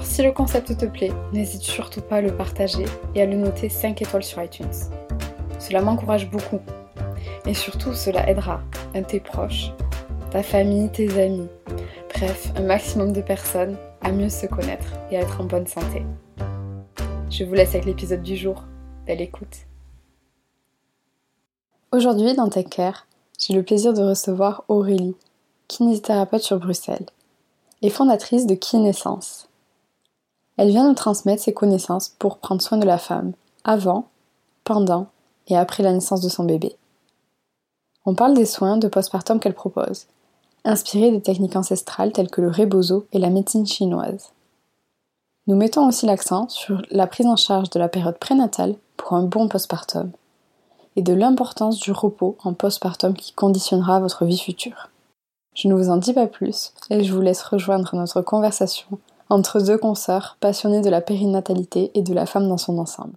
Alors si le concept te plaît, n'hésite surtout pas à le partager et à le noter 5 étoiles sur iTunes. Cela m'encourage beaucoup. Et surtout, cela aidera tes proches, ta famille, tes amis, bref, un maximum de personnes à mieux se connaître et à être en bonne santé. Je vous laisse avec l'épisode du jour. Belle écoute. Aujourd'hui, dans Tech Care, j'ai le plaisir de recevoir Aurélie, kinésithérapeute sur Bruxelles et fondatrice de Kinescence. Elle vient nous transmettre ses connaissances pour prendre soin de la femme, avant, pendant et après la naissance de son bébé. On parle des soins de postpartum qu'elle propose, inspirés des techniques ancestrales telles que le rebozo et la médecine chinoise. Nous mettons aussi l'accent sur la prise en charge de la période prénatale pour un bon postpartum et de l'importance du repos en postpartum qui conditionnera votre vie future. Je ne vous en dis pas plus et je vous laisse rejoindre notre conversation entre deux consoeurs passionnés de la périnatalité et de la femme dans son ensemble.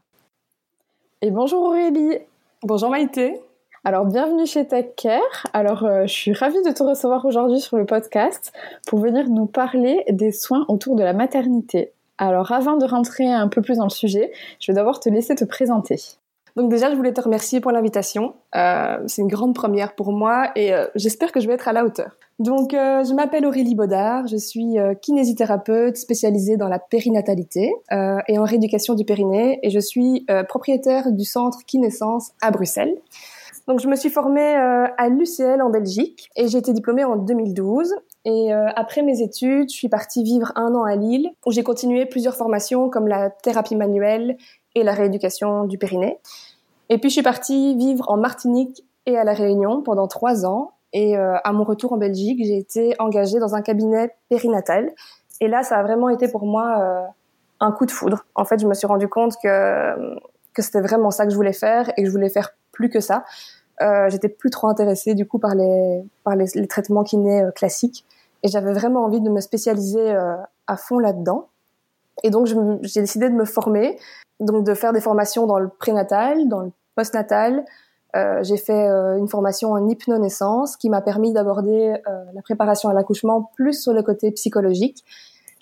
Et bonjour Aurélie Bonjour Maïté alors bienvenue chez Tech Care. Alors euh, je suis ravie de te recevoir aujourd'hui sur le podcast pour venir nous parler des soins autour de la maternité. Alors avant de rentrer un peu plus dans le sujet, je vais d'abord te laisser te présenter. Donc déjà, je voulais te remercier pour l'invitation. Euh, c'est une grande première pour moi et euh, j'espère que je vais être à la hauteur. Donc je m'appelle Aurélie Baudard, je suis kinésithérapeute spécialisée dans la périnatalité et en rééducation du périnée et je suis propriétaire du centre Kinescence à Bruxelles. Donc je me suis formée euh, à l'UCL en Belgique et j'ai été diplômée en 2012. Et euh, après mes études, je suis partie vivre un an à Lille où j'ai continué plusieurs formations comme la thérapie manuelle et la rééducation du périnée. Et puis je suis partie vivre en Martinique et à la Réunion pendant trois ans. Et euh, à mon retour en Belgique, j'ai été engagée dans un cabinet périnatal. Et là, ça a vraiment été pour moi un coup de foudre. En fait, je me suis rendu compte que que c'était vraiment ça que je voulais faire et que je voulais faire plus que ça. Euh, j'étais plus trop intéressée du coup par les par les, les traitements kinés euh, classiques et j'avais vraiment envie de me spécialiser euh, à fond là-dedans. Et donc j'ai décidé de me former, donc de faire des formations dans le prénatal, dans le postnatal. Euh, j'ai fait euh, une formation en hypnonaissance qui m'a permis d'aborder la préparation à l'accouchement plus sur le côté psychologique.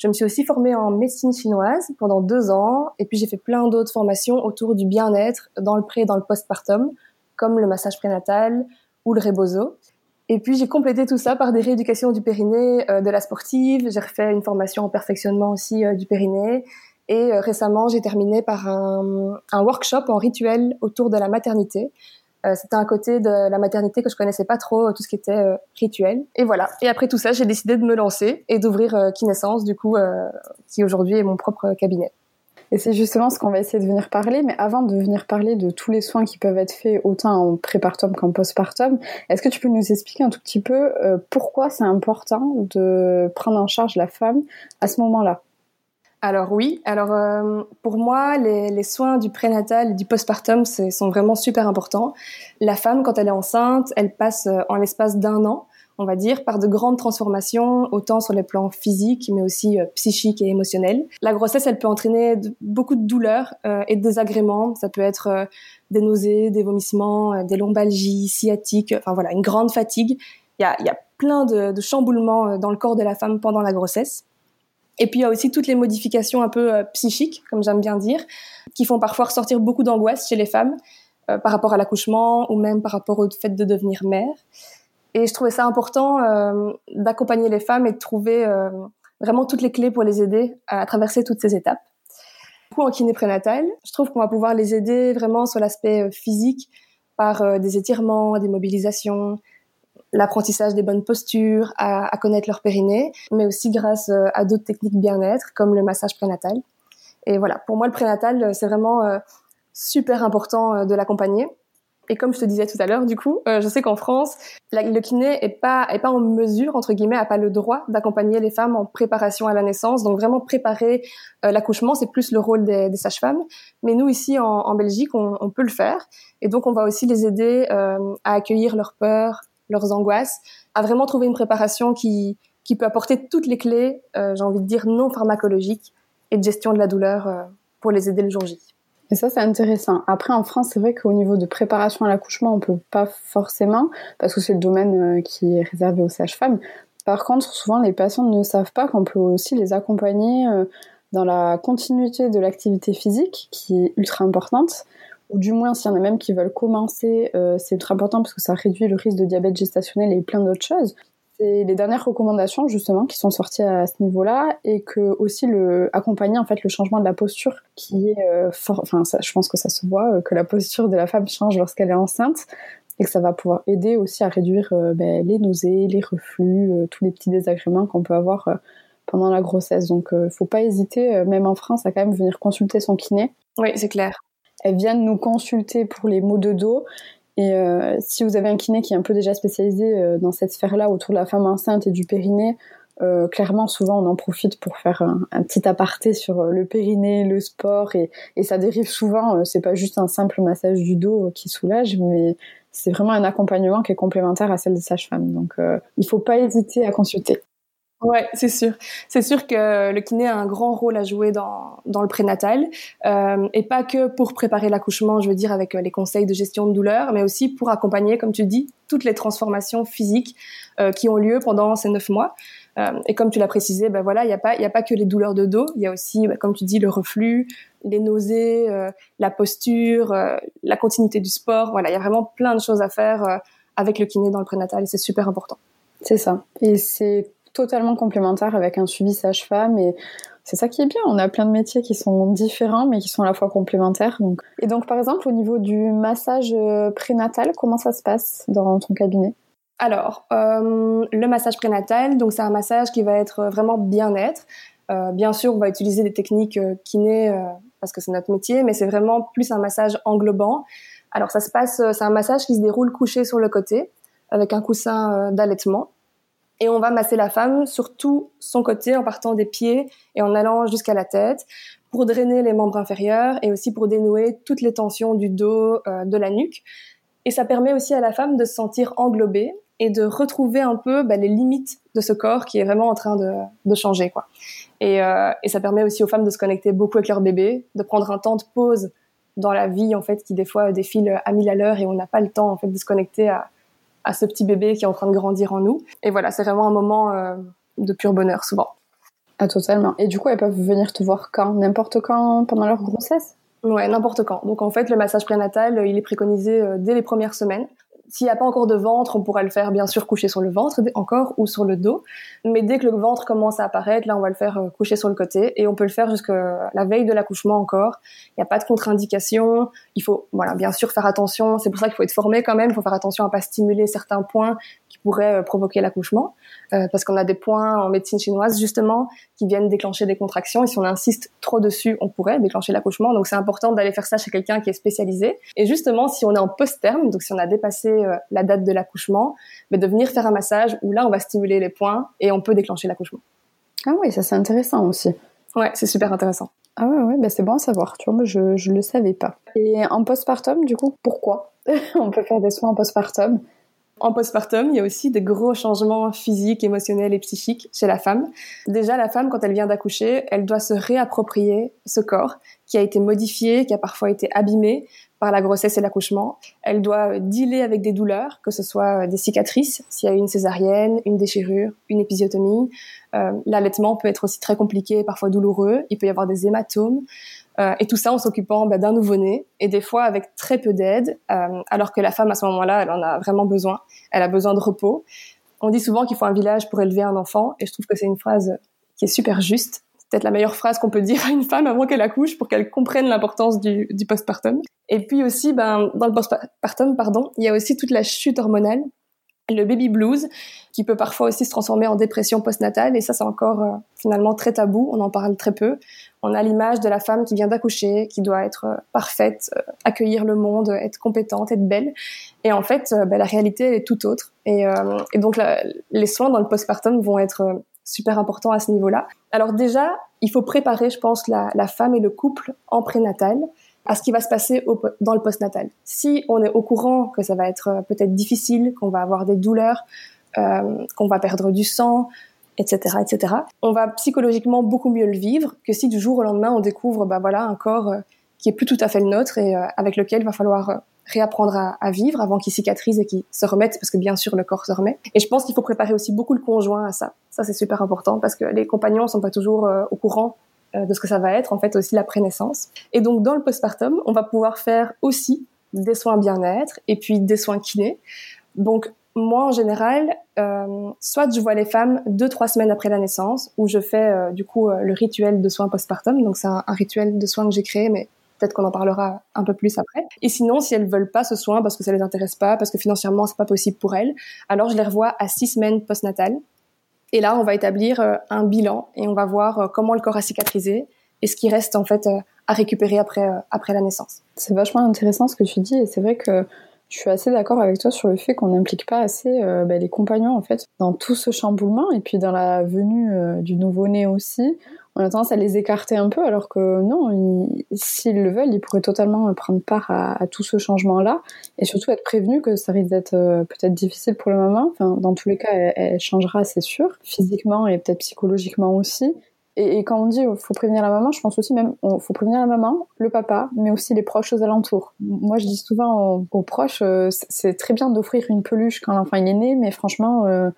Je me suis aussi formée en médecine chinoise pendant deux ans, et puis j'ai fait plein d'autres formations autour du bien-être dans le pré et dans le postpartum, comme le massage prénatal ou le rebozo. Et puis j'ai complété tout ça par des rééducations du périnée euh, de la sportive. J'ai refait une formation en perfectionnement aussi euh, du périnée. Et euh, récemment, j'ai terminé par un, un, workshop en rituel autour de la maternité. C'était un côté de la maternité que je connaissais pas trop, tout ce qui était rituel. Et voilà. Et après tout ça, j'ai décidé de me lancer et d'ouvrir Kinescence, du coup, qui aujourd'hui est mon propre cabinet. Et c'est justement ce qu'on va essayer de venir parler. Mais avant de venir parler de tous les soins qui peuvent être faits autant en prépartum qu'en postpartum, est-ce que tu peux nous expliquer un tout petit peu euh, pourquoi c'est important de prendre en charge la femme à ce moment-là? Alors oui, alors euh, pour moi, les, les, soins du prénatal et du postpartum sont vraiment super importants. La femme, quand elle est enceinte, elle passe euh, en l'espace d'un an on va dire, par de grandes transformations, autant sur les plans physiques, mais aussi euh, psychiques et émotionnels. La grossesse, elle peut entraîner beaucoup de douleurs euh, et de désagréments. Ça peut être euh, des nausées, des vomissements, des lombalgies, sciatiques, enfin voilà, une grande fatigue. Il y a, y a plein de, de, chamboulements dans le corps de la femme pendant la grossesse. Et puis il y a aussi toutes les modifications un peu psychiques, comme j'aime bien dire, qui font parfois ressortir beaucoup d'angoisse chez les femmes par rapport à l'accouchement ou même par rapport au fait de devenir mère. Et je trouvais ça important euh, d'accompagner les femmes et de trouver euh, vraiment toutes les clés pour les aider à traverser toutes ces étapes. coup, en kiné prénatal, je trouve qu'on va pouvoir les aider vraiment sur l'aspect euh, physique par euh, des étirements, des mobilisations, l'apprentissage des bonnes postures, à, connaître leur périnée, mais aussi grâce euh, à d'autres techniques bien-être comme le massage prénatal. Et voilà, pour moi, le prénatal, c'est vraiment super important de l'accompagner. Et comme je te disais tout à l'heure, du coup, euh, je sais qu'en France, le kiné est pas est pas en mesure entre guillemets, a pas le droit d'accompagner les femmes en préparation à la naissance. Donc vraiment préparer euh, l'accouchement, c'est plus le rôle des, des sages-femmes. Mais nous ici en, en Belgique, on, on, peut le faire. Et donc on va aussi les aider euh, à accueillir leurs peurs, leurs angoisses, à vraiment trouver une préparation qui qui peut apporter toutes les clés, euh, j'ai envie de dire non pharmacologiques et de gestion de la douleur euh, pour les aider le jour J. Et ça, c'est intéressant. Après, en France, c'est vrai qu'au niveau de préparation à l'accouchement, on peut pas forcément, parce que c'est le domaine euh, qui est réservé aux sages-femmes. Par contre, souvent, les patients ne savent pas qu'on peut aussi les accompagner dans la continuité de l'activité physique, qui est ultra importante. Ou du moins, s'il y en a même qui veulent commencer, euh, c'est ultra important parce que ça réduit le risque de diabète gestationnel et plein d'autres choses c'est les dernières recommandations justement qui sont sorties à ce niveau-là et que aussi le accompagner en fait le changement de la posture qui est euh, fort enfin je pense que ça se voit euh, que la posture de la femme change lorsqu'elle est enceinte et que ça va pouvoir aider aussi à réduire ben, les nausées, les reflux, tous les petits désagréments qu'on peut avoir pendant la grossesse. Donc il faut pas hésiter même en France à quand même venir consulter son kiné. Oui, c'est clair. Elles viennent nous consulter pour les maux de dos et euh, si vous avez un kiné qui est un peu déjà spécialisé euh, dans cette sphère-là, autour de la femme enceinte et du périnée, euh, clairement, souvent, on en profite pour faire un, petit aparté sur le périnée, le sport, et, et ça dérive souvent. c'est pas juste un simple massage du dos qui soulage, mais c'est vraiment un accompagnement qui est complémentaire à celle des sages-femmes. Donc, il faut pas hésiter à consulter. Ouais, c'est sûr. C'est sûr que le kiné a un grand rôle à jouer dans, dans le prénatal, euh, et pas que pour préparer l'accouchement, je veux dire avec euh, les conseils de gestion de douleur, mais aussi pour accompagner, comme tu dis, toutes les transformations physiques euh, qui ont lieu pendant ces neuf mois. Euh, et comme tu l'as précisé, ben voilà, il n'y a pas, il a pas que les douleurs de dos, il y a aussi, ben, comme tu dis, le reflux, les nausées, euh, la posture, euh, la continuité du sport. Voilà, il y a vraiment plein de choses à faire avec le kiné dans le prénatal, et c'est super important. C'est ça. Et c'est totalement complémentaire avec un suivi sage-femme et c'est ça qui est bien. On a plein de métiers qui sont différents mais qui sont à la fois complémentaires. Donc. Et donc par exemple au niveau du massage euh, prénatal, comment ça se passe dans ton cabinet? Alors euh, le massage prénatal, donc c'est un massage qui va être vraiment bien-être. Euh, bien sûr, on va utiliser des techniques euh, kiné euh, parce que c'est notre métier, mais c'est vraiment plus un massage englobant. Alors ça se passe, c'est un massage qui se déroule couché sur le côté avec un coussin d'allaitement et on va masser la femme sur tout son côté en partant des pieds et en allant jusqu'à la tête pour drainer les membres inférieurs et aussi pour dénouer toutes les tensions du dos, euh, de la nuque. Et ça permet aussi à la femme de se sentir englobée et de retrouver un peu bah, les limites de ce corps qui est vraiment en train de, changer. Quoi. Et, euh, et ça permet aussi aux femmes de se connecter beaucoup avec leur bébé, de prendre un temps de pause dans la vie en fait qui des fois défile à mille à l'heure et on n'a pas le temps en fait de se connecter à, à ce petit bébé qui est en train de grandir en nous. Et voilà, c'est vraiment un moment euh, de pur bonheur souvent. Ah, totalement. Et du coup, elles peuvent venir te voir quand? N'importe quand pendant leur grossesse? Ouais, n'importe quand. Donc en fait, le massage prénatal, il est préconisé euh, dès les premières semaines. S'il n'y a pas encore de ventre, on pourra le faire bien sûr coucher sur le ventre encore ou sur le dos. Mais dès que le ventre commence à apparaître, là on va le faire euh, coucher sur le côté et on peut le faire jusqu'à la veille de l'accouchement encore. Il n'y a pas de contre-indication. Il faut voilà bien sûr faire attention. C'est pour ça qu'il faut être formé quand même. Il faut faire attention à pas stimuler certains points qui pourraient euh, provoquer l'accouchement. Euh, parce qu'on a des points en médecine chinoise justement qui viennent déclencher des contractions et si on insiste trop dessus, on pourrait déclencher l'accouchement. Donc c'est important d'aller faire ça chez quelqu'un qui est spécialisé. Et justement, si on est en post-terme, donc si on a dépassé euh, la date de l'accouchement, mais de venir faire un massage où là on va stimuler les points et on peut déclencher l'accouchement. Ah oui, ça c'est intéressant aussi. Ouais, c'est super intéressant. Ah ouais, ouais bah c'est bon à savoir. Tu vois, moi je je le savais pas. Et en postpartum, du coup, pourquoi on peut faire des soins en postpartum? En postpartum, il y a aussi des gros changements physiques, émotionnels et psychiques chez la femme. Déjà, la femme, quand elle vient d'accoucher, elle doit se réapproprier ce corps qui a été modifié, qui a parfois été abîmé par la grossesse et l'accouchement. Elle doit dealer avec des douleurs, que ce soit des cicatrices, s'il y a une césarienne, une déchirure, une épisiotomie. Euh, L'allaitement peut être aussi très compliqué, parfois douloureux. Il peut y avoir des hématomes. Euh, et tout ça en s'occupant bah, d'un nouveau-né et des fois avec très peu d'aide, euh, alors que la femme à ce moment-là, elle en a vraiment besoin. Elle a besoin de repos. On dit souvent qu'il faut un village pour élever un enfant et je trouve que c'est une phrase qui est super juste. Peut-être la meilleure phrase qu'on peut dire à une femme avant qu'elle accouche pour qu'elle comprenne l'importance du, du postpartum. Et puis aussi, ben, dans le postpartum, pardon, il y a aussi toute la chute hormonale, le baby blues, qui peut parfois aussi se transformer en dépression postnatale. Et ça, c'est encore euh, finalement très tabou. On en parle très peu. On a l'image de la femme qui vient d'accoucher, qui doit être euh, parfaite, euh, accueillir le monde, être compétente, être belle. Et en fait, ben, la réalité est tout autre. Et, et donc, les soins dans le postpartum vont être super important à ce niveau-là. Alors déjà, il faut préparer, je pense, la, la femme et le couple en prénatal à ce qui va se passer au, dans le postnatal. Si on est au courant que ça va être euh, peut-être difficile, qu'on va avoir des douleurs, euh, qu'on va perdre du sang, etc., etc., on va psychologiquement beaucoup mieux le vivre que si du jour au lendemain on découvre, bah voilà, un corps euh, qui est plus tout à fait le nôtre et euh, avec lequel il va falloir réapprendre à, à vivre avant qu'il cicatrise et qu'il se remette, parce que bien sûr le corps se remet. Et je pense qu'il faut préparer aussi beaucoup le conjoint à ça. Ça c'est super important parce que les compagnons sont pas toujours euh, au courant euh, de ce que ça va être en fait aussi la prénaissance. Et donc dans le postpartum, on va pouvoir faire aussi des soins bien-être et puis des soins kinés. Donc moi en général, euh, soit je vois les femmes deux trois semaines après la naissance, où je fais du coup le rituel de soins postpartum. Donc c'est un, un, rituel de soins que j'ai créé, mais Peut-être qu'on en parlera un peu plus après. Et sinon, si elles veulent pas ce soin parce que ça les intéresse pas, parce que financièrement c'est pas possible pour elles, alors je les revois à six semaines postnatales. Et là, on va établir euh, un bilan et on va voir euh, comment le corps a cicatrisé et ce qui reste en fait euh, à récupérer après après la naissance. C'est vachement intéressant ce que tu dis et c'est vrai que je suis assez d'accord avec toi sur le fait qu'on n'implique pas assez bah, les compagnons en fait dans tout ce chamboulement et puis dans la venue du nouveau-né aussi on a tendance à les écarter un peu, alors que non, s'ils le veulent, ils pourraient totalement prendre part à, tout ce changement-là, et surtout être prévenus que ça risque d'être euh, peut-être difficile pour la maman. Enfin, dans tous les cas, elle, changera, c'est sûr, physiquement et peut-être psychologiquement aussi. Et, quand on dit il faut prévenir la maman, je pense aussi même il faut prévenir la maman, le papa, mais aussi les proches aux alentours. Moi, je dis souvent aux, proches, euh, c'est très bien d'offrir une peluche quand l'enfant est né, mais franchement, euh,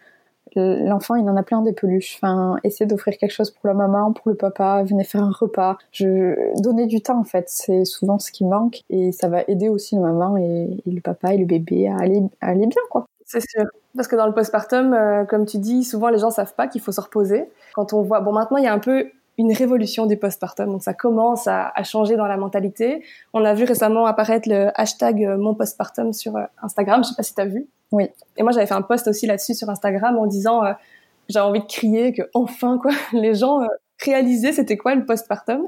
l'enfant il en a plein des peluches. Enfin, essayer d'offrir quelque chose pour la maman, pour le papa, venez faire un repas. Je donner du temps en fait, c'est souvent ce qui manque et ça va aider aussi la maman et, le papa et le bébé à aller, aller bien quoi. C'est sûr. Parce que dans le postpartum, euh, comme tu dis, souvent les gens savent pas qu'il faut se reposer. Quand on voit, bon maintenant il y a un peu une révolution du postpartum. Donc ça commence à, à, changer dans la mentalité. On a vu récemment apparaître le hashtag euh, mon postpartum sur euh, Instagram. Je sais pas si tu as vu. Oui. Et moi j'avais fait un post aussi là-dessus sur Instagram en disant euh, j'avais envie de crier que enfin quoi les gens euh, réalisaient c'était quoi le postpartum.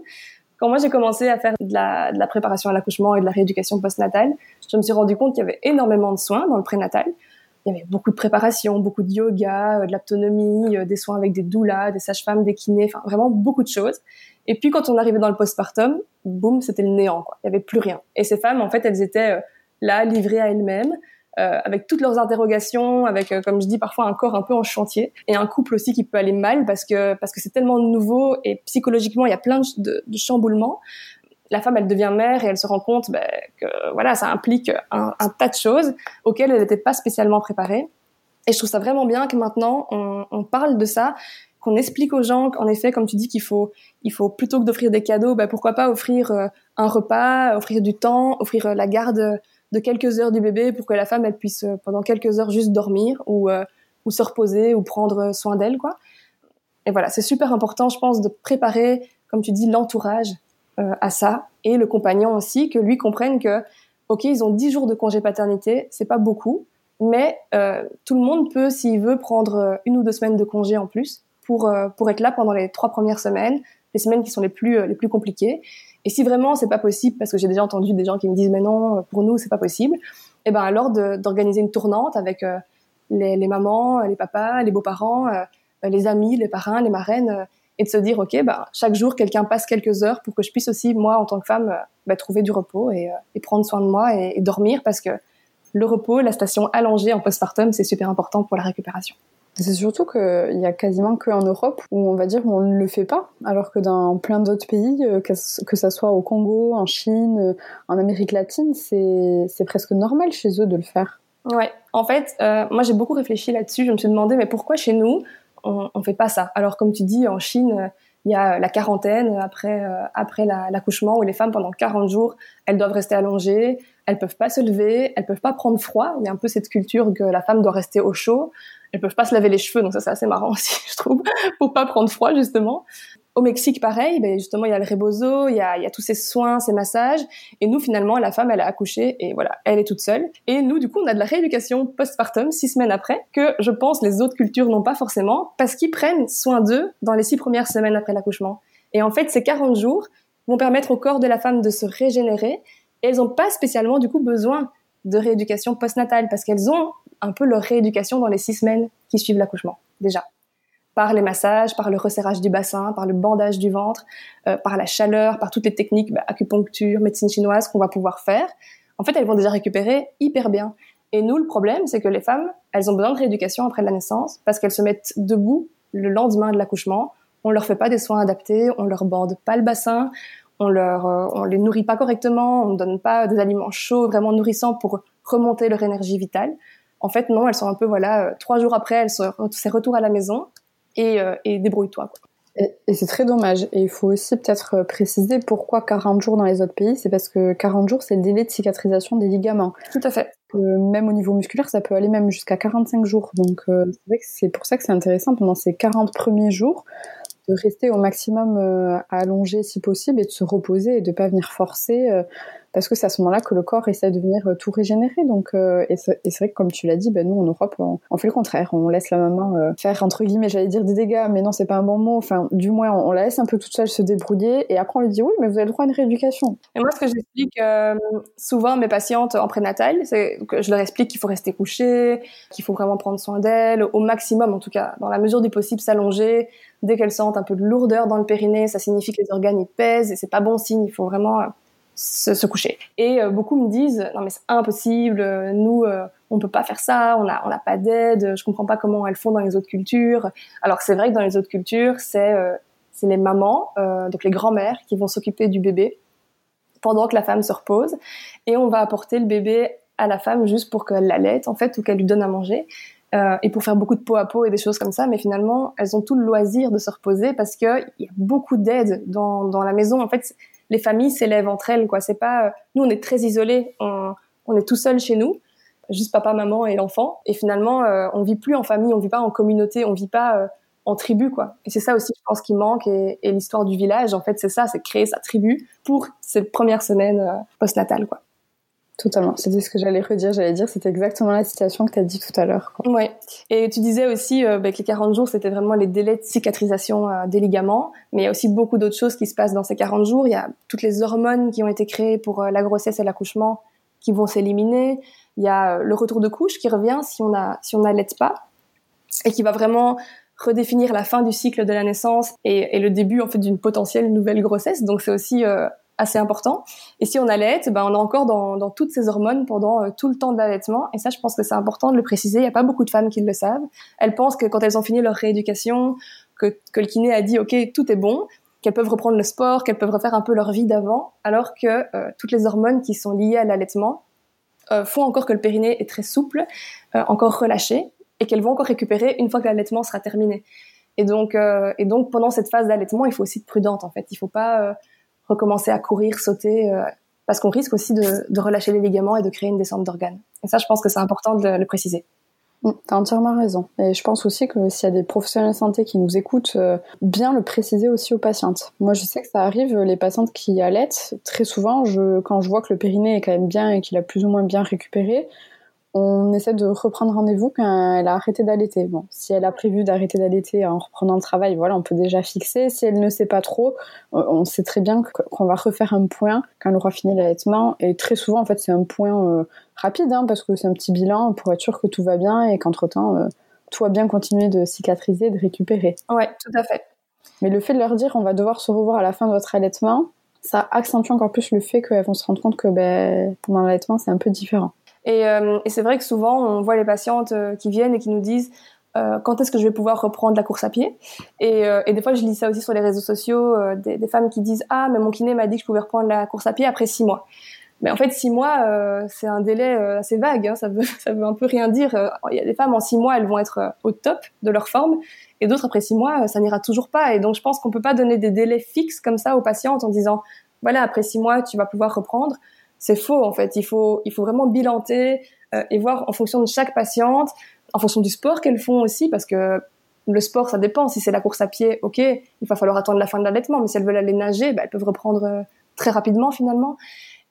Quand moi j'ai commencé à faire de la, de la préparation à l'accouchement et de la rééducation postnatale, je me suis rendu compte qu'il y avait énormément de soins dans le prénatal il y avait beaucoup de préparation, beaucoup de yoga, euh, de l'autonomie, euh, des soins avec des doulas, des sages-femmes, des kinés, enfin vraiment beaucoup de choses. Et puis quand on arrivait dans le postpartum, boum, c'était le néant, quoi. Il y avait plus rien. Et ces femmes, en fait, elles étaient là, livrées à elles-mêmes, euh, avec toutes leurs interrogations, avec, comme je dis, parfois un corps un peu en chantier, et un couple aussi qui peut aller mal parce que parce que c'est tellement nouveau et psychologiquement il y a plein de, de chamboulements la femme, elle devient mère et elle se rend compte ben, que voilà, ça implique un, un, tas de choses auxquelles elle n'était pas spécialement préparée. Et je trouve ça vraiment bien que maintenant on, on parle de ça, qu'on explique aux gens qu'en effet, comme tu dis, qu'il faut, il faut plutôt que d'offrir des cadeaux, ben, pourquoi pas offrir euh, un repas, offrir du temps, offrir euh, la garde de quelques heures du bébé pour que la femme elle puisse euh, pendant quelques heures juste dormir ou ou se reposer ou prendre soin d'elle quoi. Et voilà, c'est super important, je pense, de préparer, comme tu dis, l'entourage euh, à ça et le compagnon aussi que lui comprenne que ok ils ont 10 jours de congé paternité c'est pas beaucoup mais euh, tout le monde peut s'il veut prendre euh, une ou deux semaines de congé en plus pour pour être là pendant les trois premières semaines les semaines qui sont les plus les plus compliquées et si vraiment c'est pas possible parce que j'ai déjà entendu des gens qui me disent mais non pour nous c'est pas possible et eh ben alors d'organiser une tournante avec les, les, mamans les papas les beaux-parents les amis les parrains les marraines et de se dire ok bah chaque jour quelqu'un passe quelques heures pour que je puisse aussi moi en tant que femme euh, bah, trouver du repos et, euh, et, prendre soin de moi et, dormir parce que le repos la station allongée en postpartum c'est super important pour la récupération c'est surtout qu'il y a quasiment qu'en Europe où on va dire on ne le fait pas, alors que dans plein d'autres pays, euh, que, ça soit au Congo, en Chine, en Amérique latine, c'est presque normal chez eux de le faire. Ouais, en fait, euh, moi j'ai beaucoup réfléchi là-dessus. Je me suis demandé, mais pourquoi chez nous on, on fait pas ça? Alors comme tu dis, en Chine, il y a la quarantaine après euh, après l'accouchement où les femmes pendant 40 jours, elles doivent rester allongées, elles peuvent pas se lever, elles peuvent pas prendre froid. Il y a un peu cette culture que la femme doit rester au chaud. Elles peuvent pas se laver les cheveux, donc ça c'est assez marrant aussi, je trouve, pour pas prendre froid justement. Au Mexique, pareil, ben justement, il y a le rebozo, il y a, il y a tous ces soins, ces massages. Et nous, finalement, la femme, elle a accouché et voilà, elle est toute seule. Et nous, du coup, on a de la rééducation postpartum six semaines après que je pense les autres cultures n'ont pas forcément parce qu'ils prennent soin d'eux dans les six premières semaines après l'accouchement. Et en fait, ces 40 jours vont permettre au corps de la femme de se régénérer et elles n'ont pas spécialement, du coup, besoin de rééducation postnatale parce qu'elles ont un peu leur rééducation dans les six semaines qui suivent l'accouchement, déjà par les massages, par le resserrage du bassin, par le bandage du ventre, euh, par la chaleur, par toutes les techniques bah, acupuncture, médecine chinoise qu'on va pouvoir faire. En fait, elles vont déjà récupérer hyper bien. Et nous, le problème, c'est que les femmes, elles ont besoin de rééducation après la naissance parce qu'elles se mettent debout le lendemain de l'accouchement. On leur fait pas des soins adaptés, on leur bande pas le bassin, on leur, euh, on les nourrit pas correctement, on ne donne pas des aliments chauds vraiment nourrissants pour remonter leur énergie vitale. En fait, non, elles sont un peu voilà, euh, trois jours après, elles sont, c'est retour à la maison et, euh, et débrouille-toi. Et, c'est très dommage. Et il faut aussi peut-être euh, préciser pourquoi 40 jours dans les autres pays. C'est parce que 40 jours, c'est le délai de cicatrisation des ligaments. Tout à fait. Euh, même au niveau musculaire, ça peut aller même jusqu'à 45 jours. Donc euh, c'est vrai que c'est pour ça que c'est intéressant pendant ces 40 premiers jours de rester au maximum euh, allongé si possible et de se reposer et de pas venir forcer parce que c'est à ce moment-là que le corps essaie de venir euh, tout régénérer. Donc, euh, et c'est vrai que comme tu l'as dit, ben nous en Europe, on, fait le contraire. On laisse la maman euh, faire entre guillemets, j'allais dire des dégâts, mais non, c'est pas un bon mot. Enfin, du moins, on, la laisse un peu toute seule se débrouiller, et après on lui dit oui, mais vous avez le droit à une rééducation. Et moi, ce que j'explique souvent à mes patientes en prénatal, c'est que je leur explique qu'il faut rester couché, qu'il faut vraiment prendre soin d'elles, au maximum en tout cas, dans la mesure du possible, s'allonger. Dès qu'elles sentent un peu de lourdeur dans le périnée, ça signifie que les organes y pèsent, et c'est pas bon signe. Il faut vraiment se, coucher. Et euh, beaucoup me disent non mais c'est impossible, euh, nous euh, on peut pas faire ça, on a on n'a pas d'aide, je comprends pas comment elles font dans les autres cultures. Alors c'est vrai que dans les autres cultures c'est c'est les mamans, donc les grands-mères qui vont s'occuper du bébé pendant que la femme se repose et on va apporter le bébé à la femme juste pour qu'elle l'allaite en fait ou qu'elle lui donne à manger. Euh, et pour faire beaucoup de peau à peau et des choses comme ça, mais finalement, elles ont tout le loisir de se reposer parce qu'il y a beaucoup d'aide dans, dans la maison. En fait, les familles s'élèvent entre elles, quoi. C'est pas, nous, on est très isolés, on, on est tout seul chez nous, juste papa, maman et l'enfant. Et finalement, euh, on vit plus en famille, on vit pas en communauté, on vit pas euh, en tribu, quoi. Et c'est ça aussi, je pense, qui manque. Et, et l'histoire du village, en fait, c'est ça, c'est créer sa tribu pour ces premières semaines euh, postnatales, quoi. Totalement. C'était ce que j'allais redire. J'allais dire, c'était exactement la citation que tu as dit tout à l'heure. Ouais. Et tu disais aussi euh, bah, que les 40 jours, c'était vraiment les délais de cicatrisation euh, des ligaments. Mais il y a aussi beaucoup d'autres choses qui se passent dans ces 40 jours. Il y a toutes les hormones qui ont été créées pour euh, la grossesse et l'accouchement qui vont s'éliminer. Il y a le retour de couche qui revient si on n'allait pas et qui va vraiment redéfinir la fin du cycle de la naissance et, et le début en fait d'une potentielle nouvelle grossesse. Donc c'est aussi assez important. Et si on allait, ben on est encore dans, dans toutes ces hormones pendant euh, tout le temps de l'allaitement. Et ça, je pense que c'est important de le préciser. Il n'y a pas beaucoup de femmes qui le savent. Elles pensent que quand elles ont fini leur rééducation, que, que le kiné a dit OK, tout est bon, qu'elles peuvent reprendre le sport, qu'elles peuvent refaire un peu leur vie d'avant, alors que euh, toutes les hormones qui sont liées à l'allaitement euh, font encore que le périnée est très souple, encore relâché, et qu'elles vont encore récupérer une fois que l'allaitement sera terminé. Et donc, et donc pendant cette phase d'allaitement, il faut aussi être prudente en fait. Il faut pas recommencer à courir, sauter, euh, parce qu'on risque aussi de, de, relâcher les ligaments et de créer une descente d'organes. Et ça, je pense que c'est important de le, préciser. Mm, t'as entièrement raison. Et je pense aussi que s'il y a des professionnels de santé qui nous écoutent, euh, bien le préciser aussi aux patientes. Moi, je sais que ça arrive, les patientes qui allaitent, très souvent, je, quand je vois que le périnée est quand même bien et qu'il a plus ou moins bien récupéré, on essaie de reprendre rendez-vous quand elle a arrêté d'allaiter. Bon, si elle a prévu d'arrêter d'allaiter en reprenant le travail, voilà, on peut déjà fixer. Si elle ne sait pas trop, on sait très bien qu'on va refaire un point quand elle aura fini l'allaitement. Et très souvent, en fait, c'est un point euh, rapide, hein, parce que c'est un petit bilan pour être sûr que tout va bien et qu'entre-temps, euh, tout va bien continuer de cicatriser, de récupérer. Ouais, tout à fait. Mais le fait de leur dire on va devoir se revoir à la fin de votre allaitement, ça accentue encore plus le fait qu'elles vont se rendre compte que ben, pendant l'allaitement, c'est un peu différent. Et, euh, et c'est vrai que souvent, on voit les patientes euh, qui viennent et qui nous disent euh, quand est-ce que je vais pouvoir reprendre la course à pied? Et, euh, et, des fois, je lis ça aussi sur les réseaux sociaux, des, des, femmes qui disent ah mais mon kiné m'a dit que je pouvais reprendre la course à pied après six mois. Mais en fait, six mois, c'est un délai assez vague. Hein, ça veut ça veut un peu rien dire. Il y a des femmes en six mois, elles vont être au top de leur forme, et d'autres après six mois, ça n'ira toujours pas. Et donc, je pense qu'on peut pas donner des délais fixes comme ça aux patientes en disant voilà après six mois, tu vas pouvoir reprendre c'est faux en fait. Il faut, il faut vraiment bilanter euh, et voir en fonction de chaque patiente, en fonction du sport qu'elles font aussi, parce que le sport, ça dépend. Si c'est la course à pied, ok, il va falloir attendre la fin de l'allaitement. Mais si elles veulent aller nager, bah, elles peuvent reprendre euh, très rapidement finalement.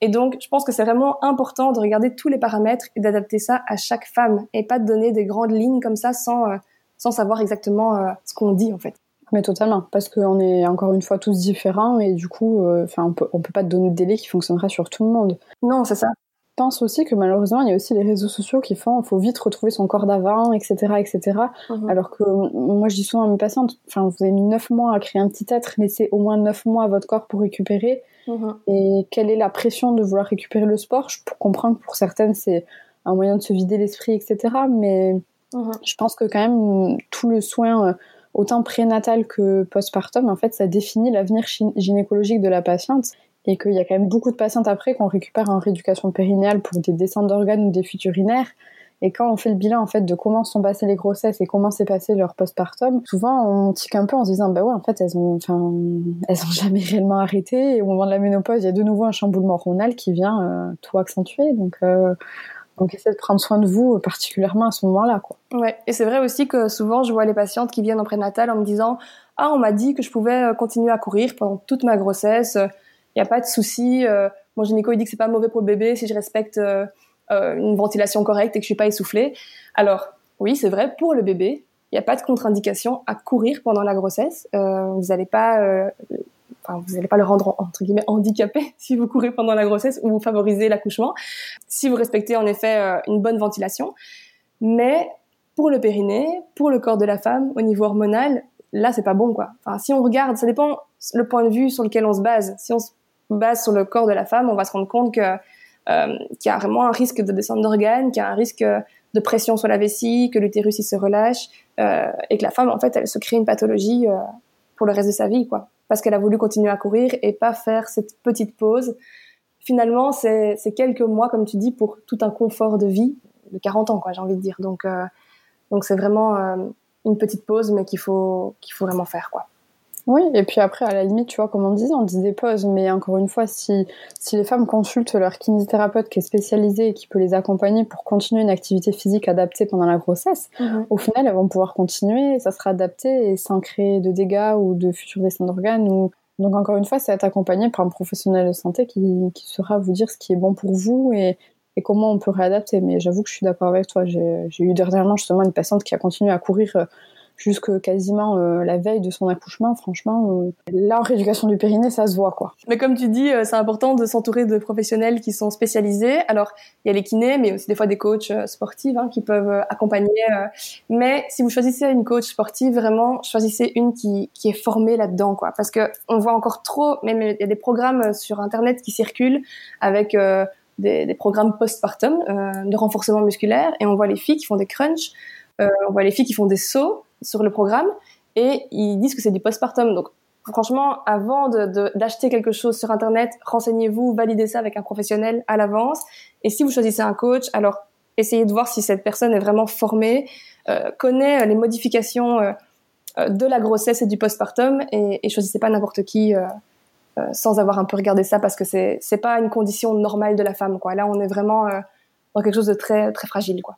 Et donc, je pense que c'est vraiment important de regarder tous les paramètres et d'adapter ça à chaque femme et pas de donner des grandes lignes comme ça sans, euh, sans savoir exactement euh, ce qu'on dit en fait. Mais totalement, parce qu'on est encore une fois tous différents et du coup, enfin, on peut, on peut pas te donner de délai qui fonctionnera sur tout le monde. Non, c'est ça pense aussi que malheureusement, il y a aussi les réseaux sociaux qui font, il faut vite retrouver son corps d'avant, etc., etc. Mhm. Alors que moi, je dis souvent à mes patientes, enfin, vous avez mis neuf mois à créer un petit être, laissez au moins neuf mois à votre corps pour récupérer. Mhm. Et quelle est la pression de vouloir récupérer le sport? Je comprends que pour certaines, c'est un moyen de se vider l'esprit, etc. Mais mhm. je pense que quand même, tout le soin, euh, autant prénatal que postpartum, en fait, ça définit l'avenir gynécologique de la patiente et qu'il y a quand même beaucoup de patientes après qu'on récupère en rééducation périnéale pour des descentes d'organes ou des fuites urinaires. Et quand on fait le bilan en fait de comment sont passées les grossesses et comment s'est passé leur postpartum, souvent on tique un peu en se disant bah ouais en fait elles ont enfin elles ont jamais réellement arrêté et au moment de la ménopause il y a de nouveau un chamboulement hormonal qui vient euh, tout accentuer donc euh, donc essayez de prendre soin de vous particulièrement à ce moment-là quoi. Ouais et c'est vrai aussi que souvent je vois les patientes qui viennent en prénatal en me disant ah on m'a dit que je pouvais euh, continuer à courir pendant toute ma grossesse il n'y a pas de souci. Euh, mon gynéco il dit que c'est pas mauvais pour le bébé si je respecte euh, euh, une ventilation correcte et que je suis pas essoufflée. Alors oui, c'est vrai pour le bébé, il n'y a pas de contre-indication à courir pendant la grossesse. vous n'allez pas Vous n'allez pas le rendre entre guillemets handicapé si vous courez pendant la grossesse ou vous favorisez l'accouchement, si vous respectez en effet une bonne ventilation. Mais pour le périnée, pour le corps de la femme, au niveau hormonal, là c'est pas bon quoi. Enfin, si on regarde, ça dépend le point de vue sur lequel on se base. Si on se base sur le corps de la femme, on va se rendre compte que euh, qu'il y a vraiment un risque de descente d'organes, qu'il y a un risque de pression sur la vessie, que l'utérus il se relâche euh, et que la femme en fait elle se crée une pathologie euh, pour le reste de sa vie quoi, parce qu'elle a voulu continuer à courir et pas faire cette petite pause. Finalement, c'est quelques mois comme tu dis pour tout un confort de vie de 40 ans quoi, j'ai envie de dire. Donc euh, donc c'est vraiment euh, une petite pause mais qu'il faut qu'il faut vraiment faire quoi. Oui, et puis après, à la limite, tu vois, comme on disait, on dit des pauses, mais encore une fois, si, si les femmes consultent leur kinésithérapeute qui est spécialisé et qui peut les accompagner pour continuer une activité physique adaptée pendant la grossesse, mhm. au final, elles vont pouvoir continuer, ça sera adapté et sans créer de dégâts ou de futurs dessins d'organes ou donc encore une fois, c'est être accompagné par un professionnel de santé qui, qui saura vous dire ce qui est bon pour vous et, et comment on peut réadapter. Mais j'avoue que je suis d'accord avec toi. J'ai eu dernièrement justement une patiente qui a continué à courir euh, jusque quasiment euh, la veille de son accouchement. Franchement, euh, là en rééducation du périnée, ça se voit quoi. Mais comme tu dis, euh, c'est important de s'entourer de professionnels qui sont spécialisés. Alors il y a les kinés, mais aussi des fois des coachs sportifs hein, qui peuvent accompagner. mais si vous choisissez une coach sportive, vraiment choisissez une qui, qui est formée là-dedans quoi, parce que on voit encore trop. Même il y a des programmes sur internet qui circulent avec des, des, programmes postpartum de renforcement musculaire et on voit les filles qui font des crunchs, on voit les filles qui font des sauts sur le programme et ils disent que c'est du postpartum. Donc franchement, avant d'acheter quelque chose sur Internet, renseignez-vous, validez ça avec un professionnel à l'avance. Et si vous choisissez un coach, alors essayez de voir si cette personne est vraiment formée, euh, connaît euh, les modifications euh, de la grossesse et du postpartum, et, et choisissez pas n'importe qui sans avoir un peu regardé ça, parce que c'est c'est pas une condition normale de la femme. Quoi. Là, on est vraiment dans quelque chose de très très fragile. Quoi.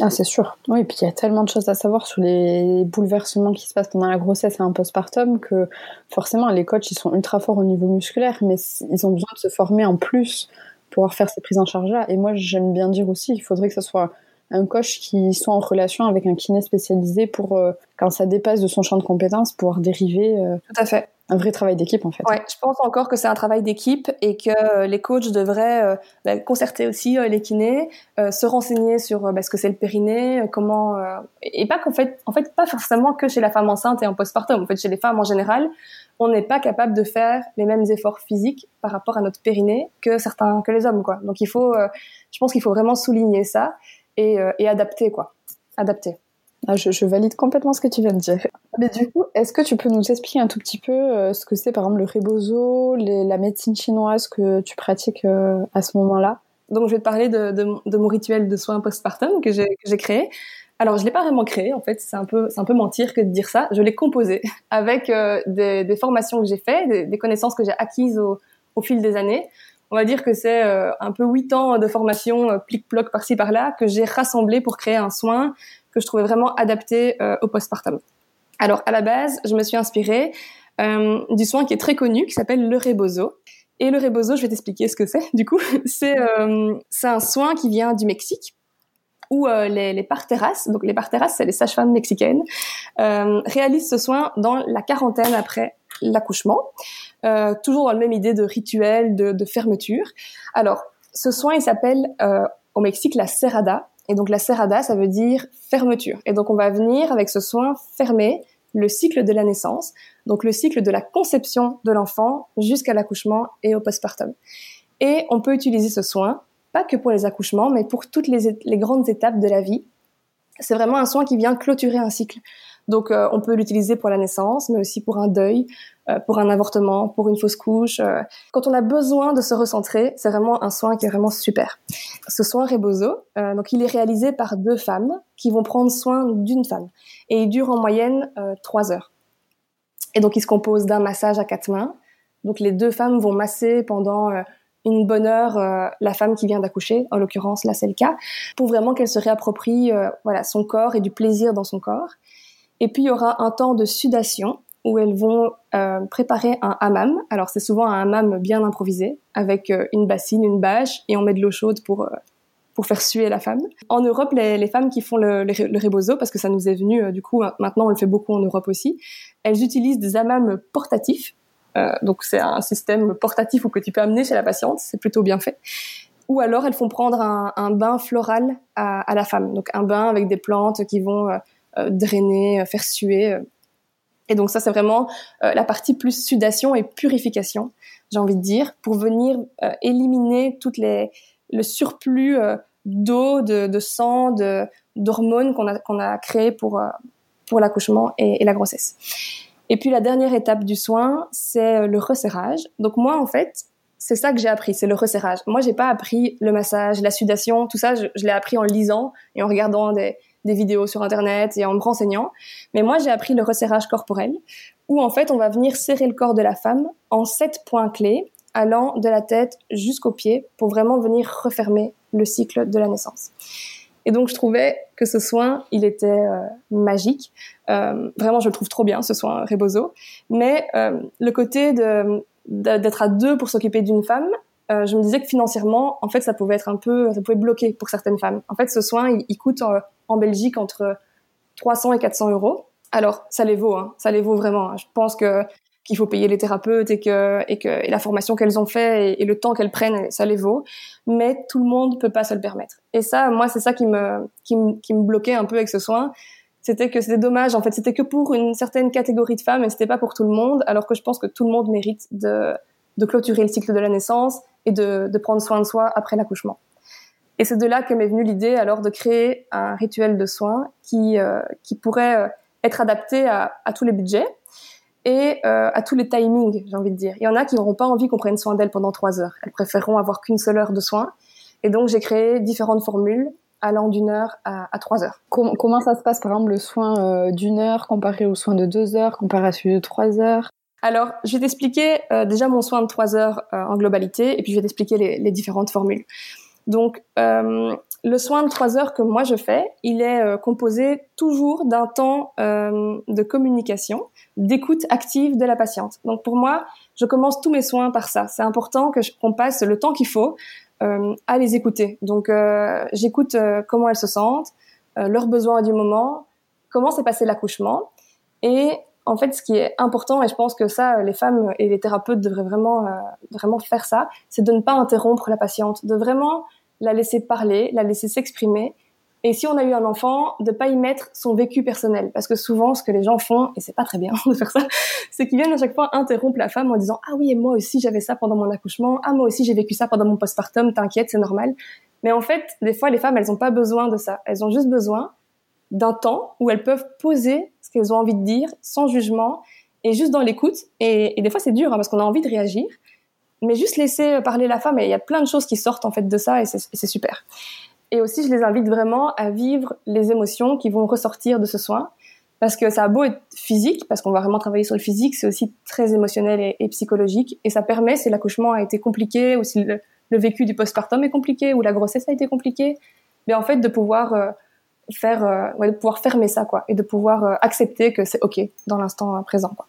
Ah, c'est sûr. Oui, et puis il y a tellement de choses à savoir sur les bouleversements qui se passent pendant la grossesse et un postpartum que forcément les coachs ils sont ultra forts au niveau musculaire, mais ils ont besoin de se former en plus pour pouvoir faire ces prises en charge là. Et moi j'aime bien dire aussi qu'il faudrait que ce soit un coach qui soit en relation avec un kiné spécialisé pour euh, quand ça dépasse de son champ de compétences pouvoir dériver. Euh, Tout à fait un vrai travail d'équipe en fait. Ouais, je pense encore que c'est un travail d'équipe et que euh, les coachs devraient euh, bah, concerter aussi euh, les kinés, se renseigner sur bah, ce que c'est le périnée, comment et pas qu'en fait, en fait pas forcément que chez la femme enceinte et en postpartum. En fait, chez les femmes en général, on n'est pas capable de faire les mêmes efforts physiques par rapport à notre périnée que certains que les hommes quoi. Donc il faut, je pense qu'il faut vraiment souligner ça et, et adapter quoi, adapter. Ah, je, valide complètement ce que tu viens de dire. Mais du coup, est-ce que tu peux nous expliquer un tout petit peu euh, ce que c'est, par exemple, le rebozo, la médecine chinoise que tu pratiques euh, à ce moment-là? Donc, je vais te parler de, mon rituel de soins postpartum que j'ai créé. Alors, je l'ai pas vraiment créé, en fait, c'est un peu, un peu mentir que de dire ça. Je l'ai composé avec euh, des, formations que j'ai faites, des, connaissances que j'ai acquises au, au, fil des années. On va dire que c'est un peu huit ans de formation, plic-ploc par-ci par-là, que j'ai rassemblé pour créer un soin que je trouvais vraiment adapté euh, au postpartum. Alors à la base, je me suis inspirée euh, du soin qui est très connu, qui s'appelle le rebozo. Et le rebozo, je vais t'expliquer ce que c'est. Du coup, c'est euh, un soin qui vient du Mexique où euh, les, les parteras, donc les parteras, c'est les sages-femmes mexicaines, euh, réalisent ce soin dans la quarantaine après l'accouchement, euh, toujours dans la même idée de rituel, de, de fermeture. Alors, ce soin, il s'appelle au Mexique la serrada, et donc la serrada, ça veut dire fermeture. Et donc on va venir avec ce soin fermer le cycle de la naissance, donc le cycle de la conception de l'enfant jusqu'à l'accouchement et au postpartum. Et on peut utiliser ce soin pas que pour les accouchements, mais pour toutes les, grandes étapes de la vie. C'est vraiment un soin qui vient clôturer un cycle. Donc euh, on peut l'utiliser pour la naissance, mais aussi pour un deuil, pour un avortement, pour une fausse couche. Euh. Quand on a besoin de se recentrer, c'est vraiment un soin qui est vraiment super. Ce soin Rebozo, donc il est réalisé par deux femmes qui vont prendre soin d'une femme et il dure en moyenne trois heures. Et donc il se compose d'un massage à quatre mains. Donc les deux femmes vont masser pendant une bonne heure euh, la femme qui vient d'accoucher, en l'occurrence là c'est le cas, pour vraiment qu'elle se réapproprie euh, voilà son corps et du plaisir dans son corps. Et puis il y aura un temps de sudation où elles vont euh, préparer un hammam. Alors c'est souvent un hammam bien improvisé avec une bassine, une bâche et on met de l'eau chaude pour pour faire suer la femme. En Europe, les, les femmes qui font le, le, le, rebozo, parce que ça nous est venu, du coup, maintenant on le fait beaucoup en Europe aussi, elles utilisent des hammams portatifs euh, donc c'est un système portatif ou que tu peux amener chez la patiente, c'est plutôt bien fait. Ou alors elles font prendre un, un bain floral à, à, la femme, donc un bain avec des plantes qui vont euh, euh drainer, euh, faire suer. Et donc ça c'est vraiment la partie plus sudation et purification, j'ai envie de dire, pour venir éliminer toutes les le surplus d'eau, de, de, sang, de d'hormones qu'on a qu'on a créé pour pour l'accouchement et, et la grossesse. Et puis la dernière étape du soin, c'est euh, le resserrage. Donc moi, en fait, c'est ça que j'ai appris, c'est le resserrage. Moi, j'ai pas appris le massage, la sudation, tout ça, je, l'ai appris en lisant et en regardant des, des, vidéos sur Internet et en me renseignant. Mais moi, j'ai appris le resserrage corporel, où en fait, on va venir serrer le corps de la femme en sept points clés, allant de la tête jusqu'aux pieds, pour vraiment venir refermer le cycle de la naissance. Et donc je trouvais que ce soin, il était euh, magique. Euh, vraiment, je le trouve trop bien, ce soin Rebozo. Mais euh, le côté d'être à deux pour s'occuper d'une femme, euh, je me disais que financièrement, en fait, ça pouvait être un peu, ça pouvait bloquer pour certaines femmes. En fait, ce soin, il, coûte en, en, Belgique entre 300 et 400 euros. Alors, ça les vaut, hein, ça les vaut vraiment. Je pense que qu'il faut payer les thérapeutes et que et que et la formation qu'elles ont fait et, et le temps qu'elles prennent, ça les vaut. Mais tout le monde peut pas se le permettre. Et ça, moi, c'est ça qui me qui me qui me bloquait un peu avec ce soin. C'était que c'était dommage. En fait, c'était que pour une certaine catégorie de femmes et c'était pas pour tout le monde. Alors que je pense que tout le monde mérite de de clôturer le cycle de la naissance et de de prendre soin de soi après l'accouchement. Et c'est de là que m'est venue l'idée alors de créer un rituel de soins qui euh, qui pourrait euh, être adapté à, à tous les budgets et euh, à tous les timings, j'ai envie de dire. Il y en a qui n'auront pas envie qu'on prenne soin d'elles pendant trois heures. Elles préféreront avoir qu'une seule heure de soins. Et donc, j'ai créé différentes formules allant d'une heure à, à, trois heures. Comment, ça se passe, par exemple, le soin euh, d'une heure comparé au soin de deux heures, comparé à celui de trois heures? Alors, je vais t'expliquer euh, déjà mon soin de trois heures euh, en globalité, et puis je vais t'expliquer les, les, différentes formules. Donc, euh, le soin de trois heures que moi je fais, il est euh, composé toujours d'un temps euh, de communication, d'écoute active de la patiente. Donc pour moi, je commence tous mes soins par ça. C'est important que qu'on passe le temps qu'il faut euh, à les écouter. Donc j'écoute comment elles se sentent, leurs besoins du moment, comment s'est passé l'accouchement. Et en fait, ce qui est important, et je pense que ça, les femmes et les thérapeutes devraient vraiment, vraiment faire ça, c'est de ne pas interrompre la patiente, de vraiment la laisser parler, la laisser s'exprimer. Et si on a eu un enfant, de pas y mettre son vécu personnel, parce que souvent, ce que les gens font, et c'est pas très bien de faire ça, c'est qu'ils viennent à chaque fois interrompre la femme en disant ah oui et moi aussi j'avais ça pendant mon accouchement, ah moi aussi j'ai vécu ça pendant mon postpartum, t'inquiète c'est normal. Mais en fait, des fois les femmes elles ont pas besoin de ça, elles ont juste besoin d'un temps où elles peuvent poser ce qu'elles ont envie de dire sans jugement et juste dans l'écoute. Et, des fois c'est dur hein, parce qu'on a envie de réagir, mais juste laisser parler la femme et il y a plein de choses qui sortent en fait de ça et c'est super. Et aussi, je les invite vraiment à vivre les émotions qui vont ressortir de ce soin parce que ça a beau être physique, parce qu'on va vraiment travailler sur le physique, c'est aussi très émotionnel et, psychologique et ça permet, si l'accouchement a été compliqué ou si le, vécu du postpartum est compliqué ou la grossesse a été compliquée, mais en fait de pouvoir euh, euh, de pouvoir fermer ça, quoi, et de pouvoir euh, accepter que c'est ok dans l'instant présent, quoi.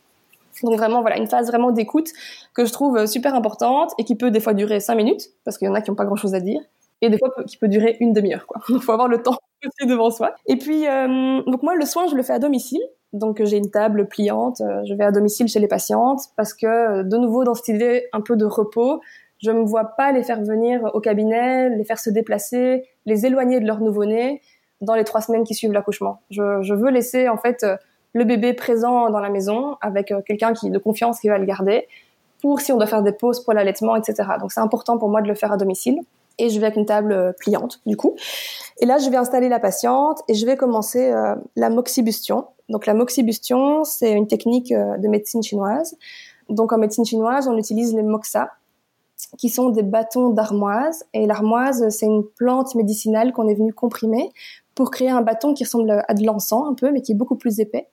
Donc vraiment, voilà, une phase vraiment d'écoute que je trouve super importante et qui peut des fois durer cinq minutes, parce qu'il y en a qui n'ont pas grand-chose à dire, et des fois qui peut durer une demi-heure, quoi. Il faut avoir le temps devant soi. Et puis, euh, donc moi, le soin, je le fais à domicile. Donc j'ai une table pliante, je vais à domicile chez les patientes, parce que de nouveau, dans cette idée un peu de repos, je ne me vois pas les faire venir au cabinet, les faire se déplacer, les éloigner de leur nouveau-né dans les trois semaines qui suivent l'accouchement. Je, je, veux laisser en fait le bébé présent dans la maison avec euh, quelqu'un qui de confiance qui va le garder pour si on doit faire des pauses pour l'allaitement, etc. Donc c'est important pour moi de le faire à domicile. Et je vais avec une table euh, pliante du coup. Et là je vais installer la patiente et je vais commencer euh, la moxibustion. Donc la moxibustion c'est une technique de médecine chinoise. Donc en médecine chinoise on utilise les moxa qui sont des bâtons d'armoise. Et l'armoise, c'est une plante médicinale qu'on est venu comprimer pour créer un bâton qui ressemble à de l'encens un peu, mais qui est beaucoup plus épais.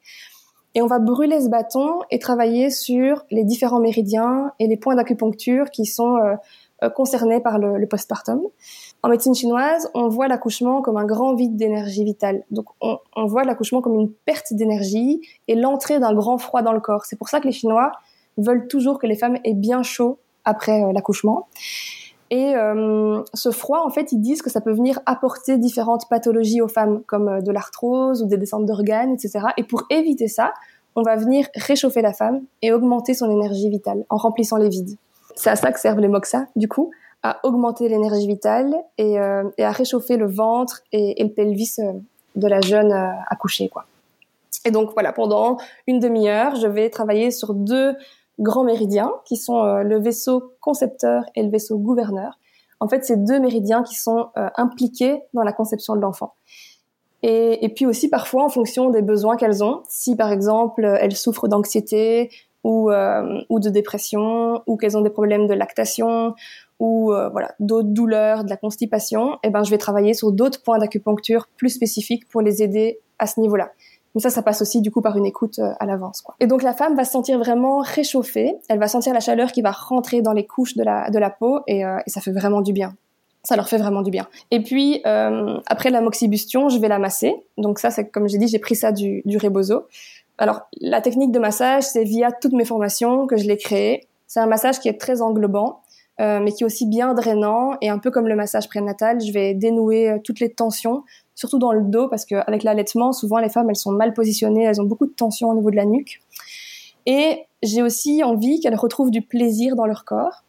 Et on va brûler ce bâton et travailler sur les différents méridiens et les points d'acupuncture qui sont euh, euh, concernés par le, postpartum. En médecine chinoise, on voit l'accouchement comme un grand vide d'énergie vitale. Donc on, on voit l'accouchement comme une perte d'énergie et l'entrée d'un grand froid dans le corps. C'est pour ça que les Chinois veulent toujours que les femmes aient bien chaud après euh, l'accouchement. Et euh, ce froid, en fait, ils disent que ça peut venir apporter différentes pathologies aux femmes, comme euh, de l'arthrose ou des descentes d'organes, etc. Et pour éviter ça, on va venir réchauffer la femme et augmenter son énergie vitale en remplissant les vides. C'est à ça que servent les moxa, du coup, à augmenter l'énergie vitale et, euh, et, à réchauffer le ventre et, et le pelvis de la jeune accouchée, quoi. Et donc voilà, pendant une demi-heure, je vais travailler sur deux grands méridiens qui sont euh, le vaisseau concepteur et le vaisseau gouverneur. En fait, c'est deux méridiens qui sont euh, impliqués dans la conception de l'enfant. Et, et, puis aussi parfois en fonction des besoins qu'elles ont. Si par exemple elles souffrent d'anxiété ou, euh, ou de dépression ou qu'elles ont des problèmes de lactation ou voilà d'autres douleurs, de la constipation, eh ben je vais travailler sur d'autres points d'acupuncture plus spécifiques pour les aider à ce niveau-là. Mais ça, ça passe aussi du coup par une écoute euh, à l'avance. Et donc la femme va se sentir vraiment réchauffée. Elle va sentir la chaleur qui va rentrer dans les couches de la, de la peau et, euh, et ça fait vraiment du bien. Ça leur fait vraiment du bien. Et puis euh, après la moxibustion, je vais la masser. Donc ça, c'est comme j'ai dit, j'ai pris ça du, du rebozo. Alors la technique de massage, c'est via toutes mes formations que je l'ai créée. C'est un massage qui est très englobant. Euh, mais qui est aussi bien drainant et un peu comme le massage prénatal, je vais dénouer euh, toutes les tensions surtout dans le dos, parce qu'avec l'allaitement, souvent les femmes, elles sont mal positionnées, elles ont beaucoup de tension au niveau de la nuque. Et j'ai aussi envie qu'elles retrouvent du plaisir dans leur corps.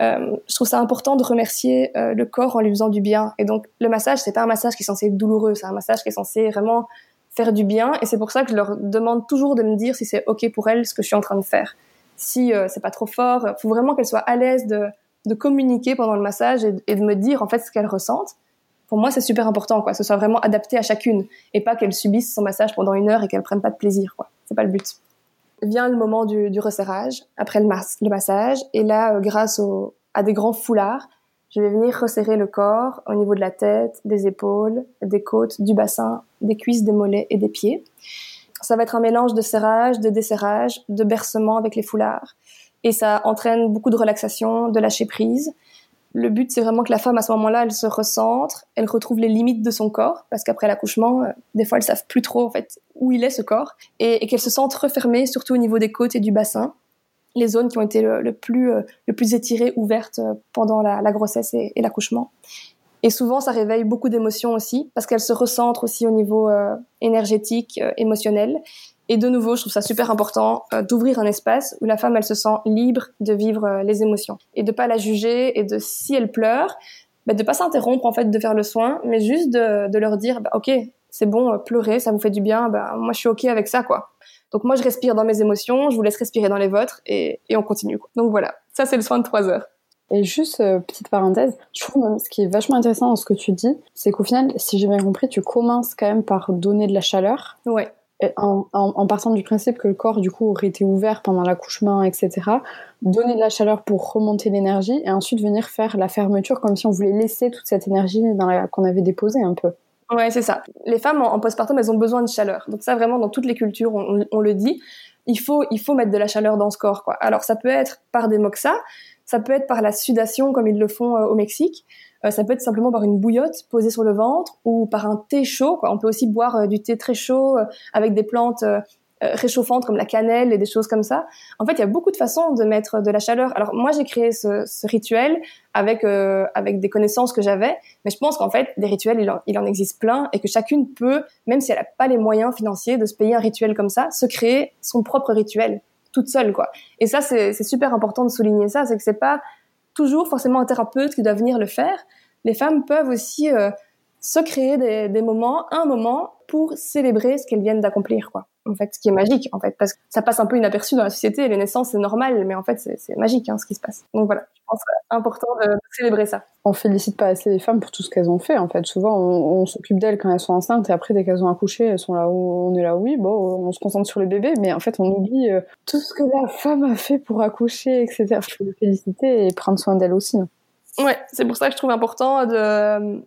Euh, je trouve ça important de remercier euh, le corps en lui faisant du bien. Et donc le massage, c'est pas un massage qui est censé être douloureux, c'est un massage qui est censé vraiment faire du bien. Et c'est pour ça que je leur demande toujours de me dire si c'est ok pour elles ce que je suis en train de faire. Si euh, c'est pas trop fort, il faut vraiment qu'elles soient à l'aise de, communiquer pendant le massage et, de me dire en fait ce qu'elles ressentent pour moi, c'est super important, quoi, que ce soit vraiment adapté à chacune et pas qu'elle subisse son massage pendant une heure et qu'elle prenne pas de plaisir, quoi. C'est pas le but. Vient le moment du, resserrage, après le, massage, et là, euh, grâce à des grands foulards, je vais venir resserrer le corps au niveau de la tête, des épaules, des côtes, du bassin, des cuisses, des mollets et des pieds. Ça va être un mélange de serrage, de desserrage, de bercement avec les foulards. Et ça entraîne beaucoup de relaxation, de lâcher prise. Le but, c'est vraiment que la femme, à ce moment-là, elle se recentre, elle retrouve les limites de son corps, parce qu'après l'accouchement, euh, des fois, elles savent plus trop, en fait, où il est ce corps, et, qu'elle se sente refermée, surtout au niveau des côtes et du bassin, les zones qui ont été le, plus, euh, le plus étirées, ouvertes euh, pendant la, grossesse et, l'accouchement. Et souvent, ça réveille beaucoup d'émotions aussi, parce qu'elle se recentre aussi au niveau énergétique, émotionnel, et de nouveau, je trouve ça super important euh, d'ouvrir un espace où la femme, elle se sent libre de vivre euh, les émotions et de pas la juger et de si elle pleure, bah, de pas s'interrompre en fait de faire le soin, mais juste de, de leur dire, bah, ok, c'est bon, euh, pleurer, ça vous fait du bien, bah, moi je suis ok avec ça quoi. Donc moi je respire dans mes émotions, je vous laisse respirer dans les vôtres et, et on continue. Quoi. Donc voilà, ça c'est le soin de trois heures. Et juste, petite parenthèse, je trouve même ce qui est vachement intéressant dans ce que tu dis, c'est qu'au final, si j'ai bien compris, tu commences quand même par donner de la chaleur. Ouais en, en, partant du principe que le corps du coup aurait été ouvert pendant l'accouchement, etc., donner de la chaleur pour remonter l'énergie et ensuite venir faire la fermeture comme si on voulait laisser toute cette énergie qu'on avait déposée un peu. Ouais, c'est ça. Les femmes en, postpartum, elles ont besoin de chaleur. Donc ça, vraiment, dans toutes les cultures, on, on, le dit. Il faut, il faut mettre de la chaleur dans ce corps, quoi. Alors ça peut être par des moxa, Ça peut être par la sudation comme ils le font au Mexique. ça peut être simplement par une bouillotte posée sur le ventre ou par un thé chaud. Quoi. On peut aussi boire du thé très chaud avec des plantes euh, réchauffantes comme la cannelle et des choses comme ça. En fait, il y a beaucoup de façons de mettre de la chaleur. Alors moi, j'ai créé ce, rituel avec euh, avec des connaissances que j'avais, mais je pense qu'en fait, des rituels, il en, existe plein et que chacune peut, même si elle n'a pas les moyens financiers de se payer un rituel comme ça, se créer son propre rituel toute seule, quoi. Et ça, c'est super important de souligner ça, c'est que c'est pas toujours forcément un thérapeute qui doit venir le faire. Les femmes peuvent aussi euh, se créer des, des moments, un moment pour célébrer ce qu'elles viennent d'accomplir, quoi en fait, ce qui est magique, en fait, parce que ça passe un peu inaperçu dans la société. Les naissances, c'est normal, mais en fait, c'est magique, hein, ce qui se passe. Donc voilà, je pense que important de célébrer ça. On félicite pas assez les femmes pour tout ce qu'elles ont fait, en fait. Souvent, on, s'occupe d'elles quand elles sont enceintes, et après, dès qu'elles ont accouché, elles sont là où on est là, oui, bon, on se concentre sur les bébés, mais en fait, on oublie euh, tout ce que la femme a fait pour accoucher, etc. Il faut les féliciter et prendre soin d'elles aussi. Hein. Ouais, c'est pour ça que je trouve important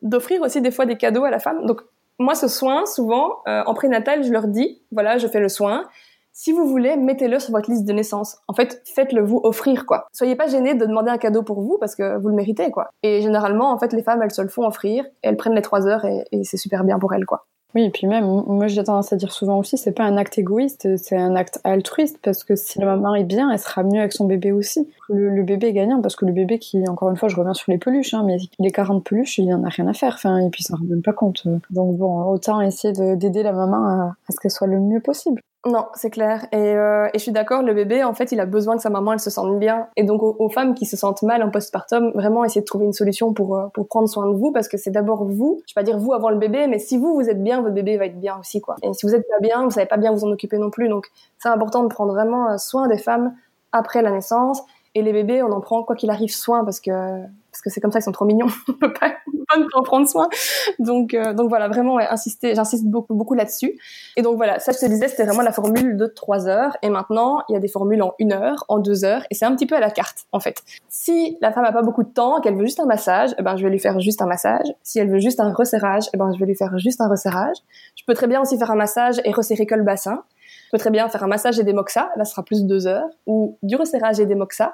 d'offrir aussi des fois des cadeaux à la femme. Donc moi, ce soin, souvent, euh, en prénatal, je leur dis, voilà, je fais le soin. Si vous voulez, mettez-le sur votre liste de naissance. En fait, faites-le vous offrir, quoi. Soyez pas gênés de demander un cadeau pour vous parce que vous le méritez, quoi. Et généralement, en fait, les femmes, elles se le font offrir elles prennent les trois heures et, et c'est super bien pour elles, quoi. Oui, et puis même, moi j'ai tendance à dire souvent aussi, c'est pas un acte égoïste, c'est un acte altruiste, parce que si la maman est bien, elle sera mieux avec son bébé aussi. Le, bébé est gagnant, parce que le bébé qui, encore une fois, je reviens sur les peluches, hein, mais les 40 peluches, il en a rien à faire, enfin, et puis ça ne rend même pas compte. Donc bon, autant essayer d'aider la maman à, à ce qu'elle soit le mieux possible. Non, c'est clair. Et, euh, et, je suis d'accord, le bébé, en fait, il a besoin que sa maman, elle se sente bien. Et donc, aux, femmes qui se sentent mal en postpartum, vraiment essayer de trouver une solution pour, euh, pour prendre soin de vous, parce que c'est d'abord vous, je vais pas dire vous avant le bébé, mais si vous, vous êtes bien, votre bébé va être bien aussi, quoi. Et si vous êtes pas bien, vous savez pas bien vous en occuper non plus. Donc, c'est important de prendre vraiment euh, soin des femmes après la naissance. Et les bébés, on en prend, quoi qu'il arrive, soin, parce que parce que c'est comme ça qu'ils sont trop mignons. on peut pas, pas en prendre soin. Donc, euh, donc voilà, vraiment, insister, j'insiste beaucoup, beaucoup là-dessus. Et donc voilà, ça, je te disais, c'était vraiment la formule de trois heures. Et maintenant, il y a des formules en une heure, en deux heures, et c'est un petit peu à la carte, en fait. Si la femme a pas beaucoup de temps, qu'elle veut juste un massage, eh ben, je vais lui faire juste un massage. Si elle veut juste un resserrage, eh ben, je vais lui faire juste un resserrage. Je peux très bien aussi faire un massage et resserrer que le bassin. Je peux très bien faire un massage et des moxas, là ce sera plus de deux heures, ou du resserrage et des moxas.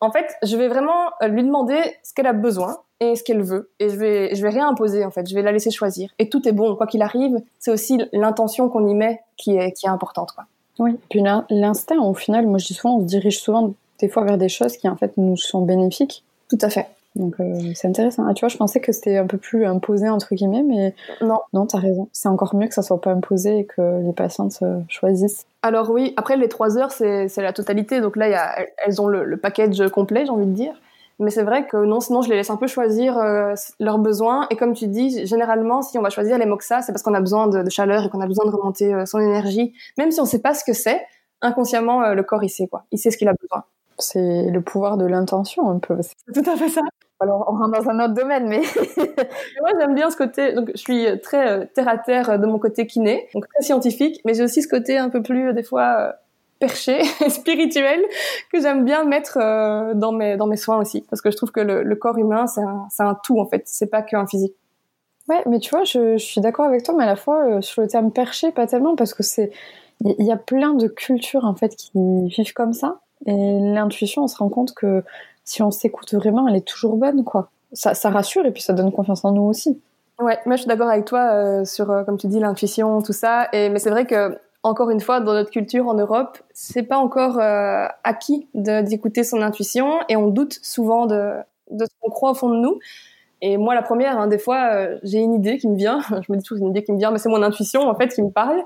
En fait, je vais vraiment euh, lui demander ce qu'elle a besoin et ce qu'elle veut. Et je vais, je vais rien imposer, en fait. Je vais la laisser choisir. Et tout est bon. Quoi qu'il arrive, c'est aussi l'intention qu'on y met qui est, qui est importante, quoi. Oui. Puis l'instinct, au final, moi je dis souvent, on se dirige souvent des fois vers des choses qui, en fait, nous sont bénéfiques. Tout à fait. Donc euh, c'est intéressant. Ah, tu vois, je pensais que c'était un peu plus imposé entre guillemets, mais non, non, t'as raison. C'est encore mieux que ça soit pas imposé et que les patientes euh, choisissent. Alors oui, après les trois heures, c'est la totalité. Donc là, y a, elles ont le, le package complet, j'ai envie de dire. Mais c'est vrai que non, sinon je les laisse un peu choisir euh, leurs besoins. Et comme tu dis, généralement, si on va choisir les moxa, c'est parce qu'on a besoin de, de chaleur et qu'on a besoin de remonter son énergie. Même si on sait pas ce que c'est, inconsciemment, le corps il sait quoi. Il sait ce qu'il a besoin. C'est le pouvoir de l'intention un peu. C'est tout à fait ça. Alors on rentre dans un autre domaine, mais moi j'aime bien ce côté. Donc je suis très euh, terre à terre euh, de mon côté kiné, donc très scientifique, mais j'ai aussi ce côté un peu plus euh, des fois perché, spirituel, que j'aime bien mettre dans mes dans mes soins aussi, parce que je trouve que le, corps humain c'est un, un tout en fait, c'est pas qu'un physique. Ouais, mais tu vois, je, je suis d'accord avec toi, mais à la fois sur le terme perché, pas tellement, parce que c'est il y a plein de cultures en fait qui vivent comme ça, et l'intuition, on se rend compte que si on s'écoute vraiment, elle est toujours bonne, quoi. Ça, ça, rassure et puis ça donne confiance en nous aussi. Ouais, moi je suis d'accord avec toi euh, sur, euh, comme tu dis, l'intuition, tout ça. Et, mais c'est vrai que, encore une fois, dans notre culture en Europe, c'est pas encore euh, acquis d'écouter son intuition et on doute souvent de, ce qu'on croit au fond de nous. Et moi, la première, hein, des fois, j'ai une idée qui me vient. Je me dis toujours une idée qui me vient, mais c'est mon intuition en fait qui me parle.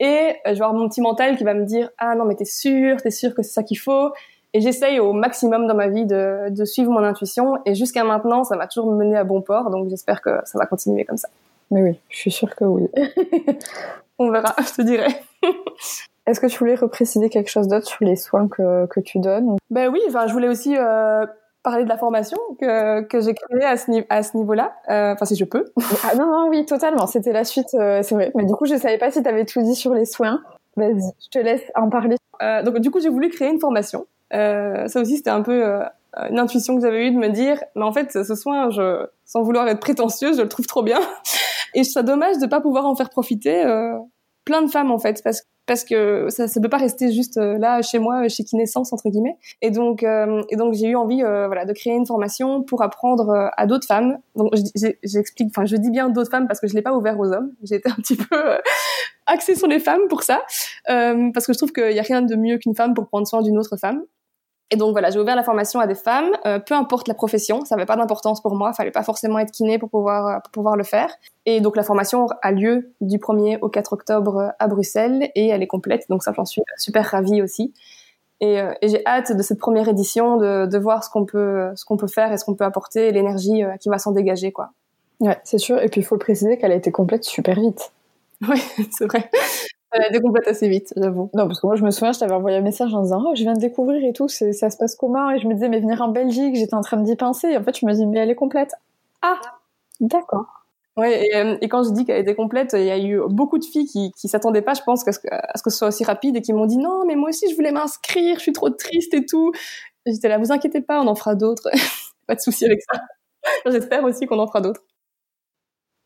Et je vais avoir mon petit mental qui va me dire ah non mais t'es sûr, t'es sûr que c'est ça qu'il faut. Et j'essaye au maximum dans ma vie de, de suivre mon intuition. Et jusqu'à maintenant, ça m'a toujours mené à bon port. Donc j'espère que ça va continuer comme ça. Mais oui, je suis sûre que oui. On verra, je te dirai. Est-ce que tu voulais repréciser quelque chose d'autre sur les soins que, que tu donnes Ben oui, enfin, je voulais aussi euh, parler de la formation que, que j'ai créée à ce, à ce niveau-là. Euh, enfin, si je peux. ah non, non, oui, totalement. C'était la suite, euh, c'est vrai. Mais du coup, je savais pas si tu avais tout dit sur les soins. Vas-y, je te laisse en parler. Euh, donc, du coup, j'ai voulu créer une formation ça aussi, c'était un peu euh, une intuition que j'avais eue de me dire, mais en fait, ce soin, je, sans vouloir être prétentieuse, je le trouve trop bien. Et je serais dommage de pas pouvoir en faire profiter euh, plein de femmes en fait, parce, parce que ça ne peut pas rester juste euh, là chez moi, chez Kinescence entre guillemets. Et donc, euh, donc j'ai eu envie, euh, voilà, de créer une formation pour apprendre à d'autres femmes. Donc j'explique, enfin je dis bien d'autres femmes parce que je l'ai pas ouvert aux hommes. J'ai été un petit peu axée sur les femmes pour ça, parce que je trouve qu'il y a rien de mieux qu'une femme pour prendre soin d'une autre femme. Et donc voilà, j'ai ouvert la formation à des femmes, euh, peu importe la profession, ça n'avait pas d'importance pour moi, il fallait pas forcément être kiné pour pouvoir euh, pour pouvoir le faire. Et donc la formation a lieu du 1er au 4 octobre à Bruxelles et elle est complète, donc ça j'en suis super ravie aussi. Et, euh, et j'ai hâte de cette première édition de, de voir ce qu'on peut ce qu'on peut faire et ce qu'on peut apporter, l'énergie qui va s'en dégager quoi. Ouais, c'est sûr. Et puis il faut le préciser qu'elle a été complète super vite. Oui, c'est vrai. Elle a décomplète assez vite, j'avoue. Non, parce que moi, je me souviens, je t'avais envoyé un message en disant, oh, je viens de découvrir et tout, ça se passe comment? Et je me disais, mais venir en Belgique, j'étais en train d'y penser. Et en fait, je me dis, mais elle est complète. Ah! D'accord. Ouais, et, euh, et, quand je dis qu'elle était complète, il y a eu beaucoup de filles qui, qui s'attendaient pas, je pense, à ce, que, à ce que ce soit aussi rapide et qui m'ont dit, non, mais moi aussi, je voulais m'inscrire, je suis trop triste et tout. J'étais là, vous inquiétez pas, on en fera d'autres. pas de souci avec ça. J'espère aussi qu'on en fera d'autres.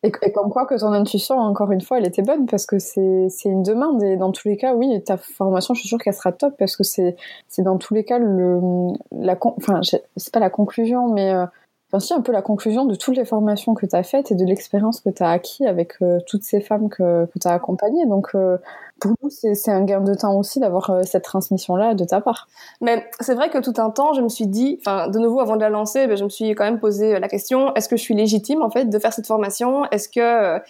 Et, comme quoi que ton intuition, encore une fois, elle était bonne parce que c'est une demande. Et dans tous les cas, oui, ta formation, je suis sûre qu'elle sera top parce que c'est dans tous les cas le la enfin c'est pas la conclusion, mais euh, enfin si un peu la conclusion de toutes les formations que tu as faites et de l'expérience que tu as acquis avec euh, toutes ces femmes que, que tu as accompagnées. Donc euh, pour nous, c'est un gain de temps aussi d'avoir euh, cette transmission-là de ta part. Mais c'est vrai que tout un temps, je me suis dit, enfin, de nouveau, avant de la lancer, ben, je me suis quand même posé la question est-ce que je suis légitime en fait de faire cette formation? Est-ce que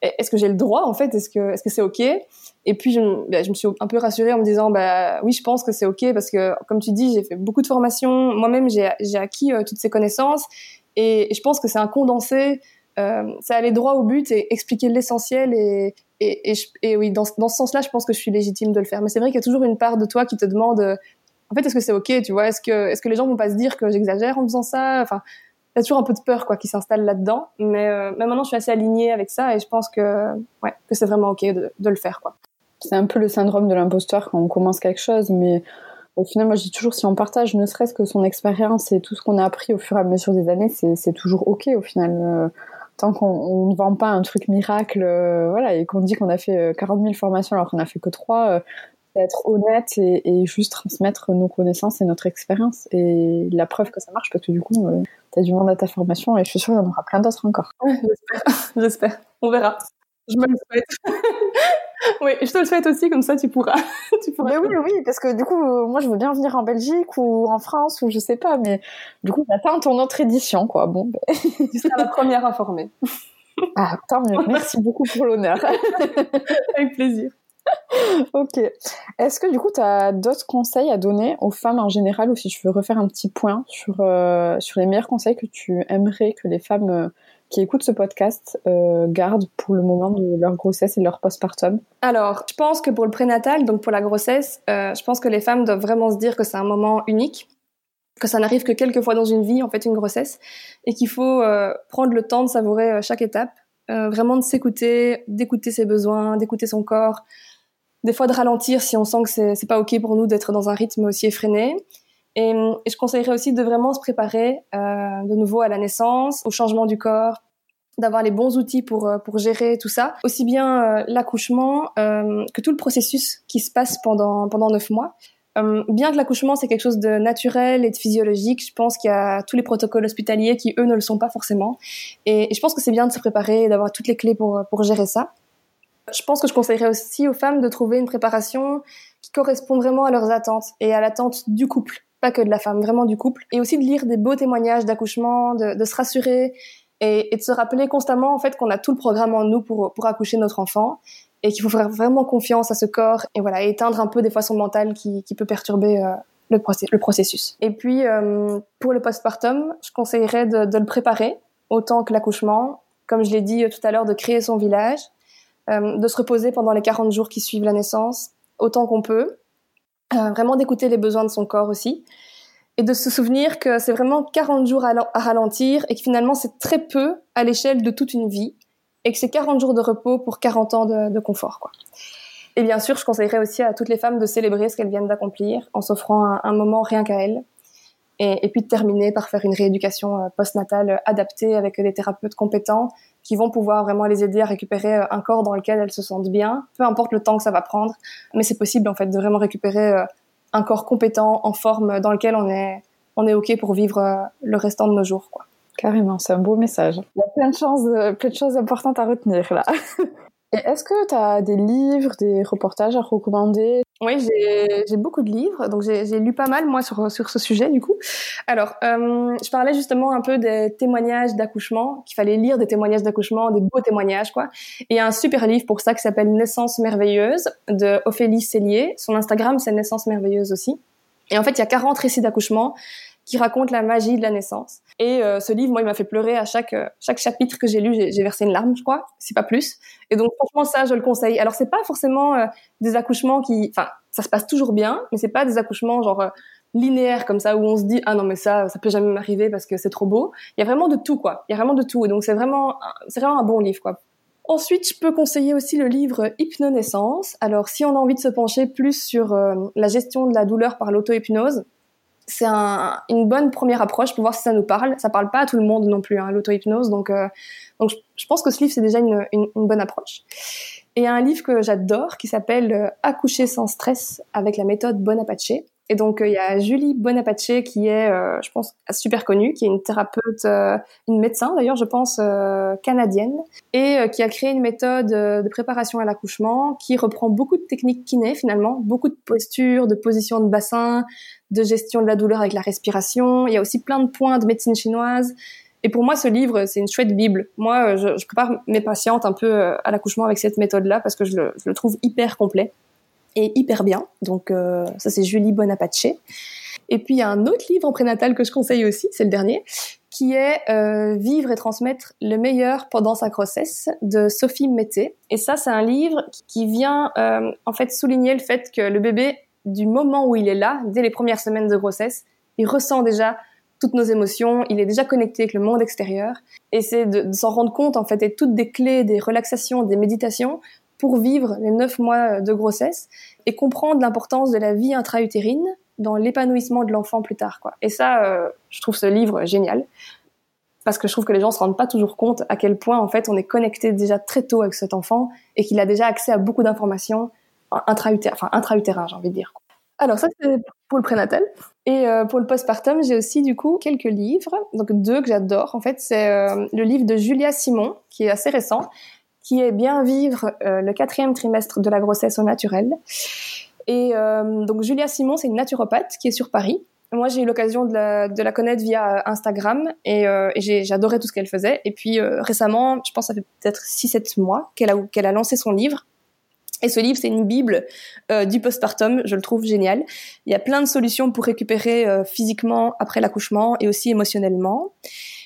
est-ce que j'ai le droit en fait? Est-ce que est-ce que c'est ok? Et puis je, ben, je, me suis un peu rassurée en me disant bah oui, je pense que c'est ok parce que comme tu dis, j'ai fait beaucoup de formations. Moi-même, j'ai acquis euh, toutes ces connaissances et, je pense que c'est un condensé. Euh, ça allait droit au but et expliquer l'essentiel et, et, et, et, oui, dans, dans ce sens-là, je pense que je suis légitime de le faire. Mais c'est vrai qu'il y a toujours une part de toi qui te demande, en fait, est-ce que c'est ok, tu vois Est-ce que, est-ce que les gens vont pas se dire que j'exagère en faisant ça? Enfin, toujours un peu de peur, quoi, qui s'installe là-dedans. Mais, euh, mais maintenant, je suis assez alignée avec ça et je pense que, ouais, que c'est vraiment ok de, le faire, quoi. C'est un peu le syndrome de l'imposteur quand on commence quelque chose, mais au final, moi, je dis toujours, si on partage ne serait-ce que son expérience et tout ce qu'on a appris au fur et à mesure des années, c'est toujours ok au final. Euh, tant qu'on ne vend pas un truc miracle, euh, voilà, et qu'on dit qu'on a fait 40 euh, 000 formations alors qu'on a fait que trois, euh, c'est être honnête et, juste transmettre nos connaissances et notre expérience. Et la preuve que ça marche, parce que du coup, tu as du monde à ta formation et je suis sûre qu'il y en aura plein d'autres encore. J'espère, j'espère. On verra. Je me le souhaite. oui, je te le souhaite aussi, comme ça tu pourras. tu pourras mais oui, oui, parce que du coup, moi je veux bien venir en Belgique ou en France ou je sais pas, mais du coup, j'attends ton autre édition, quoi. Bon, ben. tu seras la première informée. ah, tant mieux. Merci beaucoup pour l'honneur. Avec plaisir. ok. Est-ce que du coup, tu as d'autres conseils à donner aux femmes en général ou si tu veux refaire un petit point sur, euh, sur les meilleurs conseils que tu aimerais que les femmes euh, qui écoutent ce podcast euh, gardent pour le moment de leur grossesse et de leur postpartum? Alors, je pense que pour le prénatal, donc pour la grossesse, je pense que les femmes doivent vraiment se dire que c'est un moment unique, que ça n'arrive que quelques fois dans une vie, en fait, une grossesse, et qu'il faut prendre le temps de savourer chaque étape, vraiment de s'écouter, d'écouter ses besoins, d'écouter son corps, des fois de ralentir si on sent que c'est pas ok pour nous d'être dans un rythme aussi effréné. Et, et, je conseillerais aussi de vraiment se préparer euh, de nouveau à la naissance, au changement du corps, d'avoir les bons outils pour euh, pour gérer tout ça, aussi bien euh, l'accouchement euh, que tout le processus qui se passe pendant pendant neuf mois. Euh, bien que l'accouchement c'est quelque chose de naturel et de physiologique, je pense qu'il y a tous les protocoles hospitaliers qui eux ne le sont pas forcément. Et, et je pense que c'est bien de se préparer et d'avoir toutes les clés pour pour gérer ça. Je pense que je conseillerais aussi aux femmes de trouver une préparation qui correspond vraiment à leurs attentes et à l'attente du couple pas que de la femme, vraiment du couple, et aussi de lire des beaux témoignages d'accouchement, de, se rassurer et, de se rappeler constamment en fait qu'on a tout le programme en nous pour pour accoucher notre enfant et qu'il faut faire vraiment confiance à ce corps et voilà éteindre un peu des fois son mental qui, qui peut perturber euh, le, processus. Et puis euh, pour le postpartum, je conseillerais de, le préparer autant que l'accouchement, comme je l'ai dit tout à l'heure, de créer son village, euh, de se reposer pendant les 40 jours qui suivent la naissance autant qu'on peut euh, vraiment d'écouter les besoins de son corps aussi, et de se souvenir que c'est vraiment 40 jours à, ralentir et que finalement c'est très peu à l'échelle de toute une vie, et que c'est 40 jours de repos pour 40 ans de, confort. Quoi. Et bien sûr, je conseillerais aussi à toutes les femmes de célébrer ce qu'elles viennent d'accomplir en s'offrant un, moment rien qu'à elles. Et, puis de terminer par faire une rééducation euh, postnatale adaptée avec des thérapeutes compétents qui vont pouvoir vraiment les aider à récupérer euh, un corps dans lequel elles se sentent bien, peu importe le temps que ça va prendre, mais c'est possible en fait de vraiment récupérer euh, un corps compétent, en forme, dans lequel on est, on est ok pour vivre le restant de nos jours, quoi. Carrément, c'est un beau message. Il y a plein de choses, plein de choses importantes à retenir là. Et est-ce que tu as des livres, des reportages à recommander? Oui, j'ai beaucoup de livres, donc j'ai lu pas mal moi sur, sur ce sujet du coup. Alors, euh, je parlais justement un peu des témoignages d'accouchement, qu'il fallait lire des témoignages d'accouchement, des beaux témoignages quoi. Et un super livre pour ça qui s'appelle Naissance merveilleuse de Ophélie Cellier. Son Instagram c'est Naissance merveilleuse aussi. Et en fait, il y a 40 récits d'accouchement qui raconte la magie de la naissance. Et euh, ce livre, moi, il m'a fait pleurer à chaque euh, chaque chapitre que j'ai lu. J'ai versé une larme, je crois, si pas plus. Et donc, franchement, ça, je le conseille. Alors, c'est pas forcément euh, des accouchements qui, enfin, ça se passe toujours bien, mais c'est pas des accouchements genre linéaires comme ça où on se dit ah non mais ça, ça peut jamais m'arriver parce que c'est trop beau. Il y a vraiment de tout, quoi. Il y a vraiment de tout. Et donc, c'est vraiment, c'est vraiment un bon livre, quoi. Ensuite, je peux conseiller aussi le livre Hypnonaissance. Alors, si on a envie de se pencher plus sur la gestion de la douleur par l'auto-hypnose, c'est un, une bonne première approche pour voir si ça nous parle. Ça parle pas à tout le monde non plus, hein, l'auto-hypnose. Donc, euh, donc je, pense que ce livre, c'est déjà une, une, une, bonne approche. Et un livre que j'adore qui s'appelle euh, Accoucher sans stress avec la méthode Bonapace. Et donc, euh, il y a Julie Bonapace qui est, je pense, super connue, qui est une thérapeute, une médecin d'ailleurs, je pense, canadienne, et qui a créé une méthode de préparation à l'accouchement qui reprend beaucoup de techniques kiné finalement, beaucoup de postures, de positions de bassin, de gestion de la douleur avec la respiration. Il y a aussi plein de points de médecine chinoise. Et pour moi, ce livre, c'est une chouette bible. Moi, je, prépare mes patientes un peu euh, à l'accouchement avec cette méthode-là parce que je le, trouve hyper complet hyper bien. Donc euh, ça, c'est Julie Bonapace. Et puis il y a un autre livre en prénatal que je conseille aussi, c'est le dernier, qui est euh, Vivre et transmettre le meilleur pendant sa grossesse de Sophie Mété. Et ça, c'est un livre qui vient euh, en fait souligner le fait que le bébé du moment où il est là, dès les premières semaines de grossesse, il ressent déjà toutes nos émotions, il est déjà connecté avec le monde extérieur, et c'est de, s'en rendre compte en fait, et toutes des clés, des relaxations, des méditations pour vivre les neuf mois de grossesse et comprendre l'importance de la vie intra-utérine dans l'épanouissement de l'enfant plus tard. Quoi. Et ça, euh, je trouve ce livre génial parce que je trouve que les gens se rendent pas toujours compte à quel point en fait on est connecté déjà très tôt avec cet enfant et qu'il a déjà accès à beaucoup d'informations intra-utérin, enfin intra-utérin, j'ai envie de dire. Alors ça c'est pour le prénatal et euh, pour le postpartum, j'ai aussi du coup quelques livres, donc deux que j'adore. En fait, c'est euh, le livre de Julia Simon qui est assez récent, qui est Bien vivre euh, le quatrième trimestre de la grossesse au naturel. Et donc Julia Simon, c'est une naturopathe qui est sur Paris. Moi, j'ai eu l'occasion de la, de la, connaître via Instagram et, et j'ai adoré tout ce qu'elle faisait. Et puis récemment, je pense que ça fait peut-être 6-7 mois qu'elle a, qu'elle a lancé son livre et ce livre, c'est une bible euh, du postpartum, je le trouve génial. Il y a plein de solutions pour récupérer euh, physiquement après l'accouchement et aussi émotionnellement.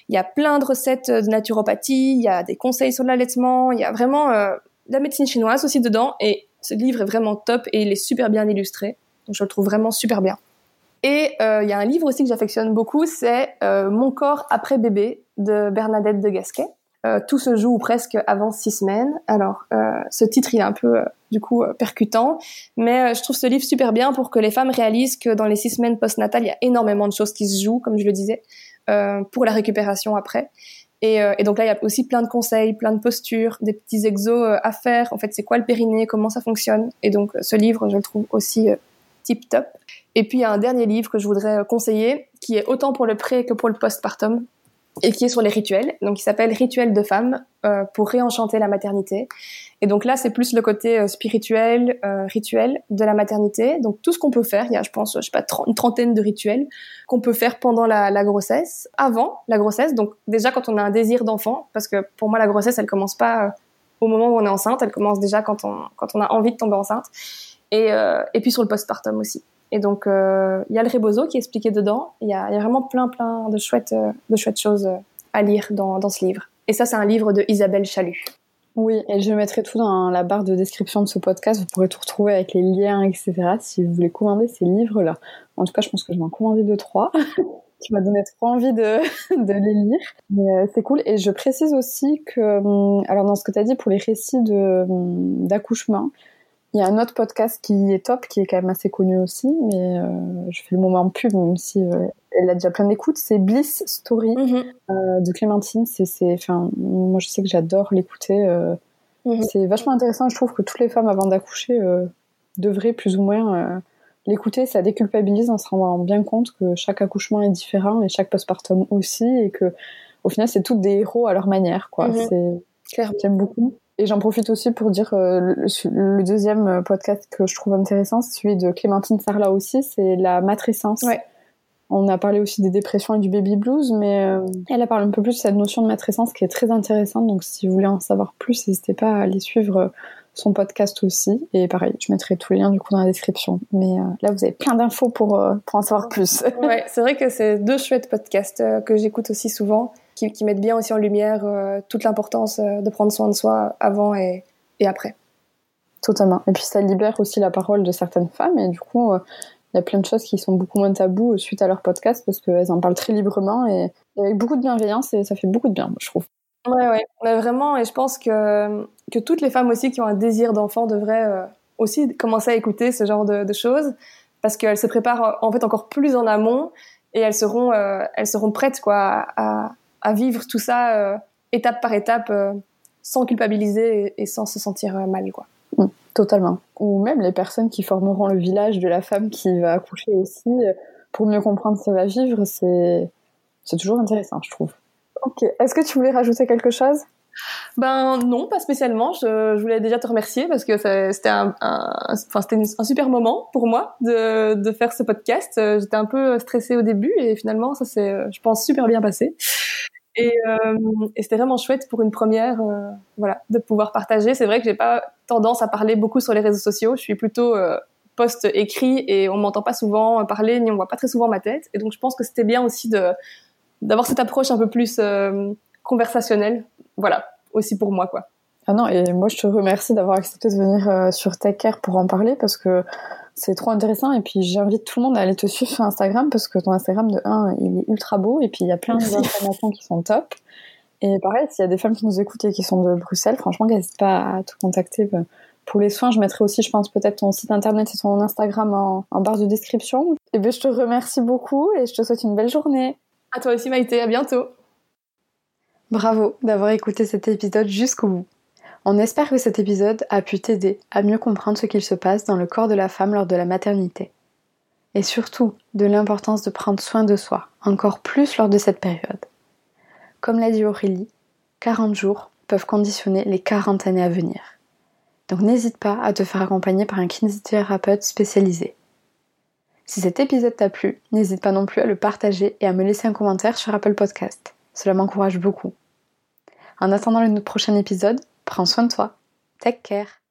Il y a plein de recettes de naturopathie, il y a des conseils sur l'allaitement, il y a vraiment euh, de la médecine chinoise aussi dedans. Et ce livre est vraiment top et il est super bien illustré. Donc je le trouve vraiment super bien. Et il y a un livre aussi que j'affectionne beaucoup, c'est Mon corps après bébé de Bernadette de Gasquet. Euh, tout se joue presque avant six semaines. Alors, euh, ce titre, il est un peu, euh, du coup, percutant, mais je trouve ce livre super bien pour que les femmes réalisent que dans les six semaines postnatales, il y a énormément de choses qui se jouent, comme je le disais, pour la récupération après. Et, et, donc là, il y a aussi plein de conseils, plein de postures, des petits exos à faire. En fait, c'est quoi le périnée, comment ça fonctionne? Et donc, ce livre, je le trouve aussi tip top. Et puis, il y a un dernier livre que je voudrais conseiller, qui est autant pour le pré que pour le postpartum, et qui est sur les rituels. Donc, il s'appelle Rituel de femme euh, pour réenchanter la maternité. Et donc là, c'est plus le côté euh, spirituel, euh, rituel de la maternité. Donc tout ce qu'on peut faire, il y a, je pense, je sais pas, une trentaine de rituels qu'on peut faire pendant la, la, grossesse, avant la grossesse. Donc déjà quand on a un désir d'enfant, parce que pour moi la grossesse, elle commence pas euh, au moment où on est enceinte, elle commence déjà quand on quand on a envie de tomber enceinte. Et euh, et puis sur le postpartum aussi. Et donc, euh, il y a le rebozo qui est expliqué dedans. Il y a, y a, vraiment plein, plein de chouettes, de chouettes choses à lire dans, dans ce livre. Et ça, c'est un livre de Isabelle Chalut. Oui, et je mettrai tout dans la barre de description de ce podcast. Vous pourrez tout retrouver avec les liens, etc. Si vous voulez commander ces livres-là. En tout cas, je pense que je vais en commander deux, trois. tu m'as donné trop envie de, de les lire. Mais c'est cool. Et je précise aussi que, hum, alors dans ce que tu as dit pour les récits hum, d'accouchement, Il y a un autre podcast qui est top, qui est quand même assez connu aussi, mais euh, je fais le moment pub, même si euh, elle a déjà plein d'écoutes. C'est Bliss Story Mhm. euh, de Clémentine. C'est, c'est, enfin, moi je sais que j'adore l'écouter. euh, Mhm. C'est vachement intéressant. Je trouve que toutes les femmes avant d'accoucher euh, devraient plus ou moins euh, l'écouter. Ça déculpabilise en se rendant bien compte que chaque accouchement est différent et chaque postpartum aussi, et que au final c'est toutes des héros à leur manière. Quoi. C'est Clairement. J'aime beaucoup. Et j'en profite aussi pour dire euh, le, le deuxième podcast que je trouve intéressant, c'est celui de Clémentine Sarla aussi, c'est la matrescence. Ouais. On a parlé aussi des dépressions et du baby blues, mais euh, elle a parlé un peu plus de cette notion de matrescence qui est très intéressante. Donc si vous voulez en savoir plus, n'hésitez pas à aller suivre euh, son podcast aussi. Et pareil, je mettrai tous les liens du coup dans la description. Mais euh, là, vous avez plein d'infos pour, euh, pour en savoir plus. Ouais, c'est vrai que c'est deux chouettes podcasts euh, que j'écoute aussi souvent, qui, qui mettent bien aussi en lumière toute l'importance de prendre soin de soi avant et, et après. Totalement. Et puis ça libère aussi la parole de certaines femmes et du coup, il y a plein de choses qui sont beaucoup moins tabous euh, suite à leur podcast parce qu'elles en parlent très librement et, et avec beaucoup de bienveillance et ça fait beaucoup de bien, je trouve. Ouais, ouais. Vraiment, et je pense que, que toutes les femmes aussi qui ont un désir d'enfant devraient euh, aussi commencer à écouter ce genre de, choses parce qu'elles se préparent en fait encore plus en amont et elles seront, euh, elles seront prêtes quoi, à, vivre tout ça euh, étape par étape sans culpabiliser et, sans se sentir mal. Quoi. Totalement. Ou même les personnes qui formeront le village de la femme qui va accoucher aussi, pour mieux comprendre ce qu'elle va vivre, c'est toujours intéressant, je trouve. Ok. Est-ce que tu voulais rajouter quelque chose? Ben non, pas spécialement. Je, voulais déjà te remercier parce que c'était un, super moment pour moi de, faire ce podcast. Euh, J'étais un peu stressée au début et finalement ça s'est, euh, je pense, super bien passé. Et, euh, et c'était vraiment chouette pour une première, voilà, de pouvoir partager. C'est vrai que j'ai pas tendance à parler beaucoup sur les réseaux sociaux. Je suis plutôt post écrit et on m'entend pas souvent parler ni on voit pas très souvent ma tête. Et donc je pense que c'était bien aussi de d'avoir cette approche un peu plus euh, conversationnelle. Voilà, aussi pour moi quoi. Ah non, et moi je te remercie d'avoir accepté de venir euh, sur Tech Care pour en parler parce que c'est trop intéressant et puis j'invite tout le monde à aller te suivre sur Instagram parce que ton Instagram de 1 il est ultra beau et puis il y a plein d'informations qui sont top. Et pareil, s'il y a des femmes qui nous écoutent et qui sont de Bruxelles, franchement n'hésite pas à te contacter euh, pour les soins. Je mettrai aussi, je pense, peut-être ton site internet et ton Instagram en, en barre de description. Et bien je te remercie beaucoup et je te souhaite une belle journée. À toi aussi Maïté, à bientôt. Bravo d'avoir écouté cet épisode jusqu'au bout. On espère que cet épisode a pu t'aider à mieux comprendre ce qu'il se passe dans le corps de la femme lors de la maternité. Et surtout, de l'importance de prendre soin de soi, encore plus lors de cette période. Comme l'a dit Aurélie, 40 jours peuvent conditionner les 40 années à venir. Donc n'hésite pas à te faire accompagner par un kinésithérapeute spécialisé. Si cet épisode t'a plu, n'hésite pas non plus à le partager et à me laisser un commentaire sur Apple Podcast. Cela m'encourage beaucoup. En attendant le prochain épisode, prends soin de toi. Take care.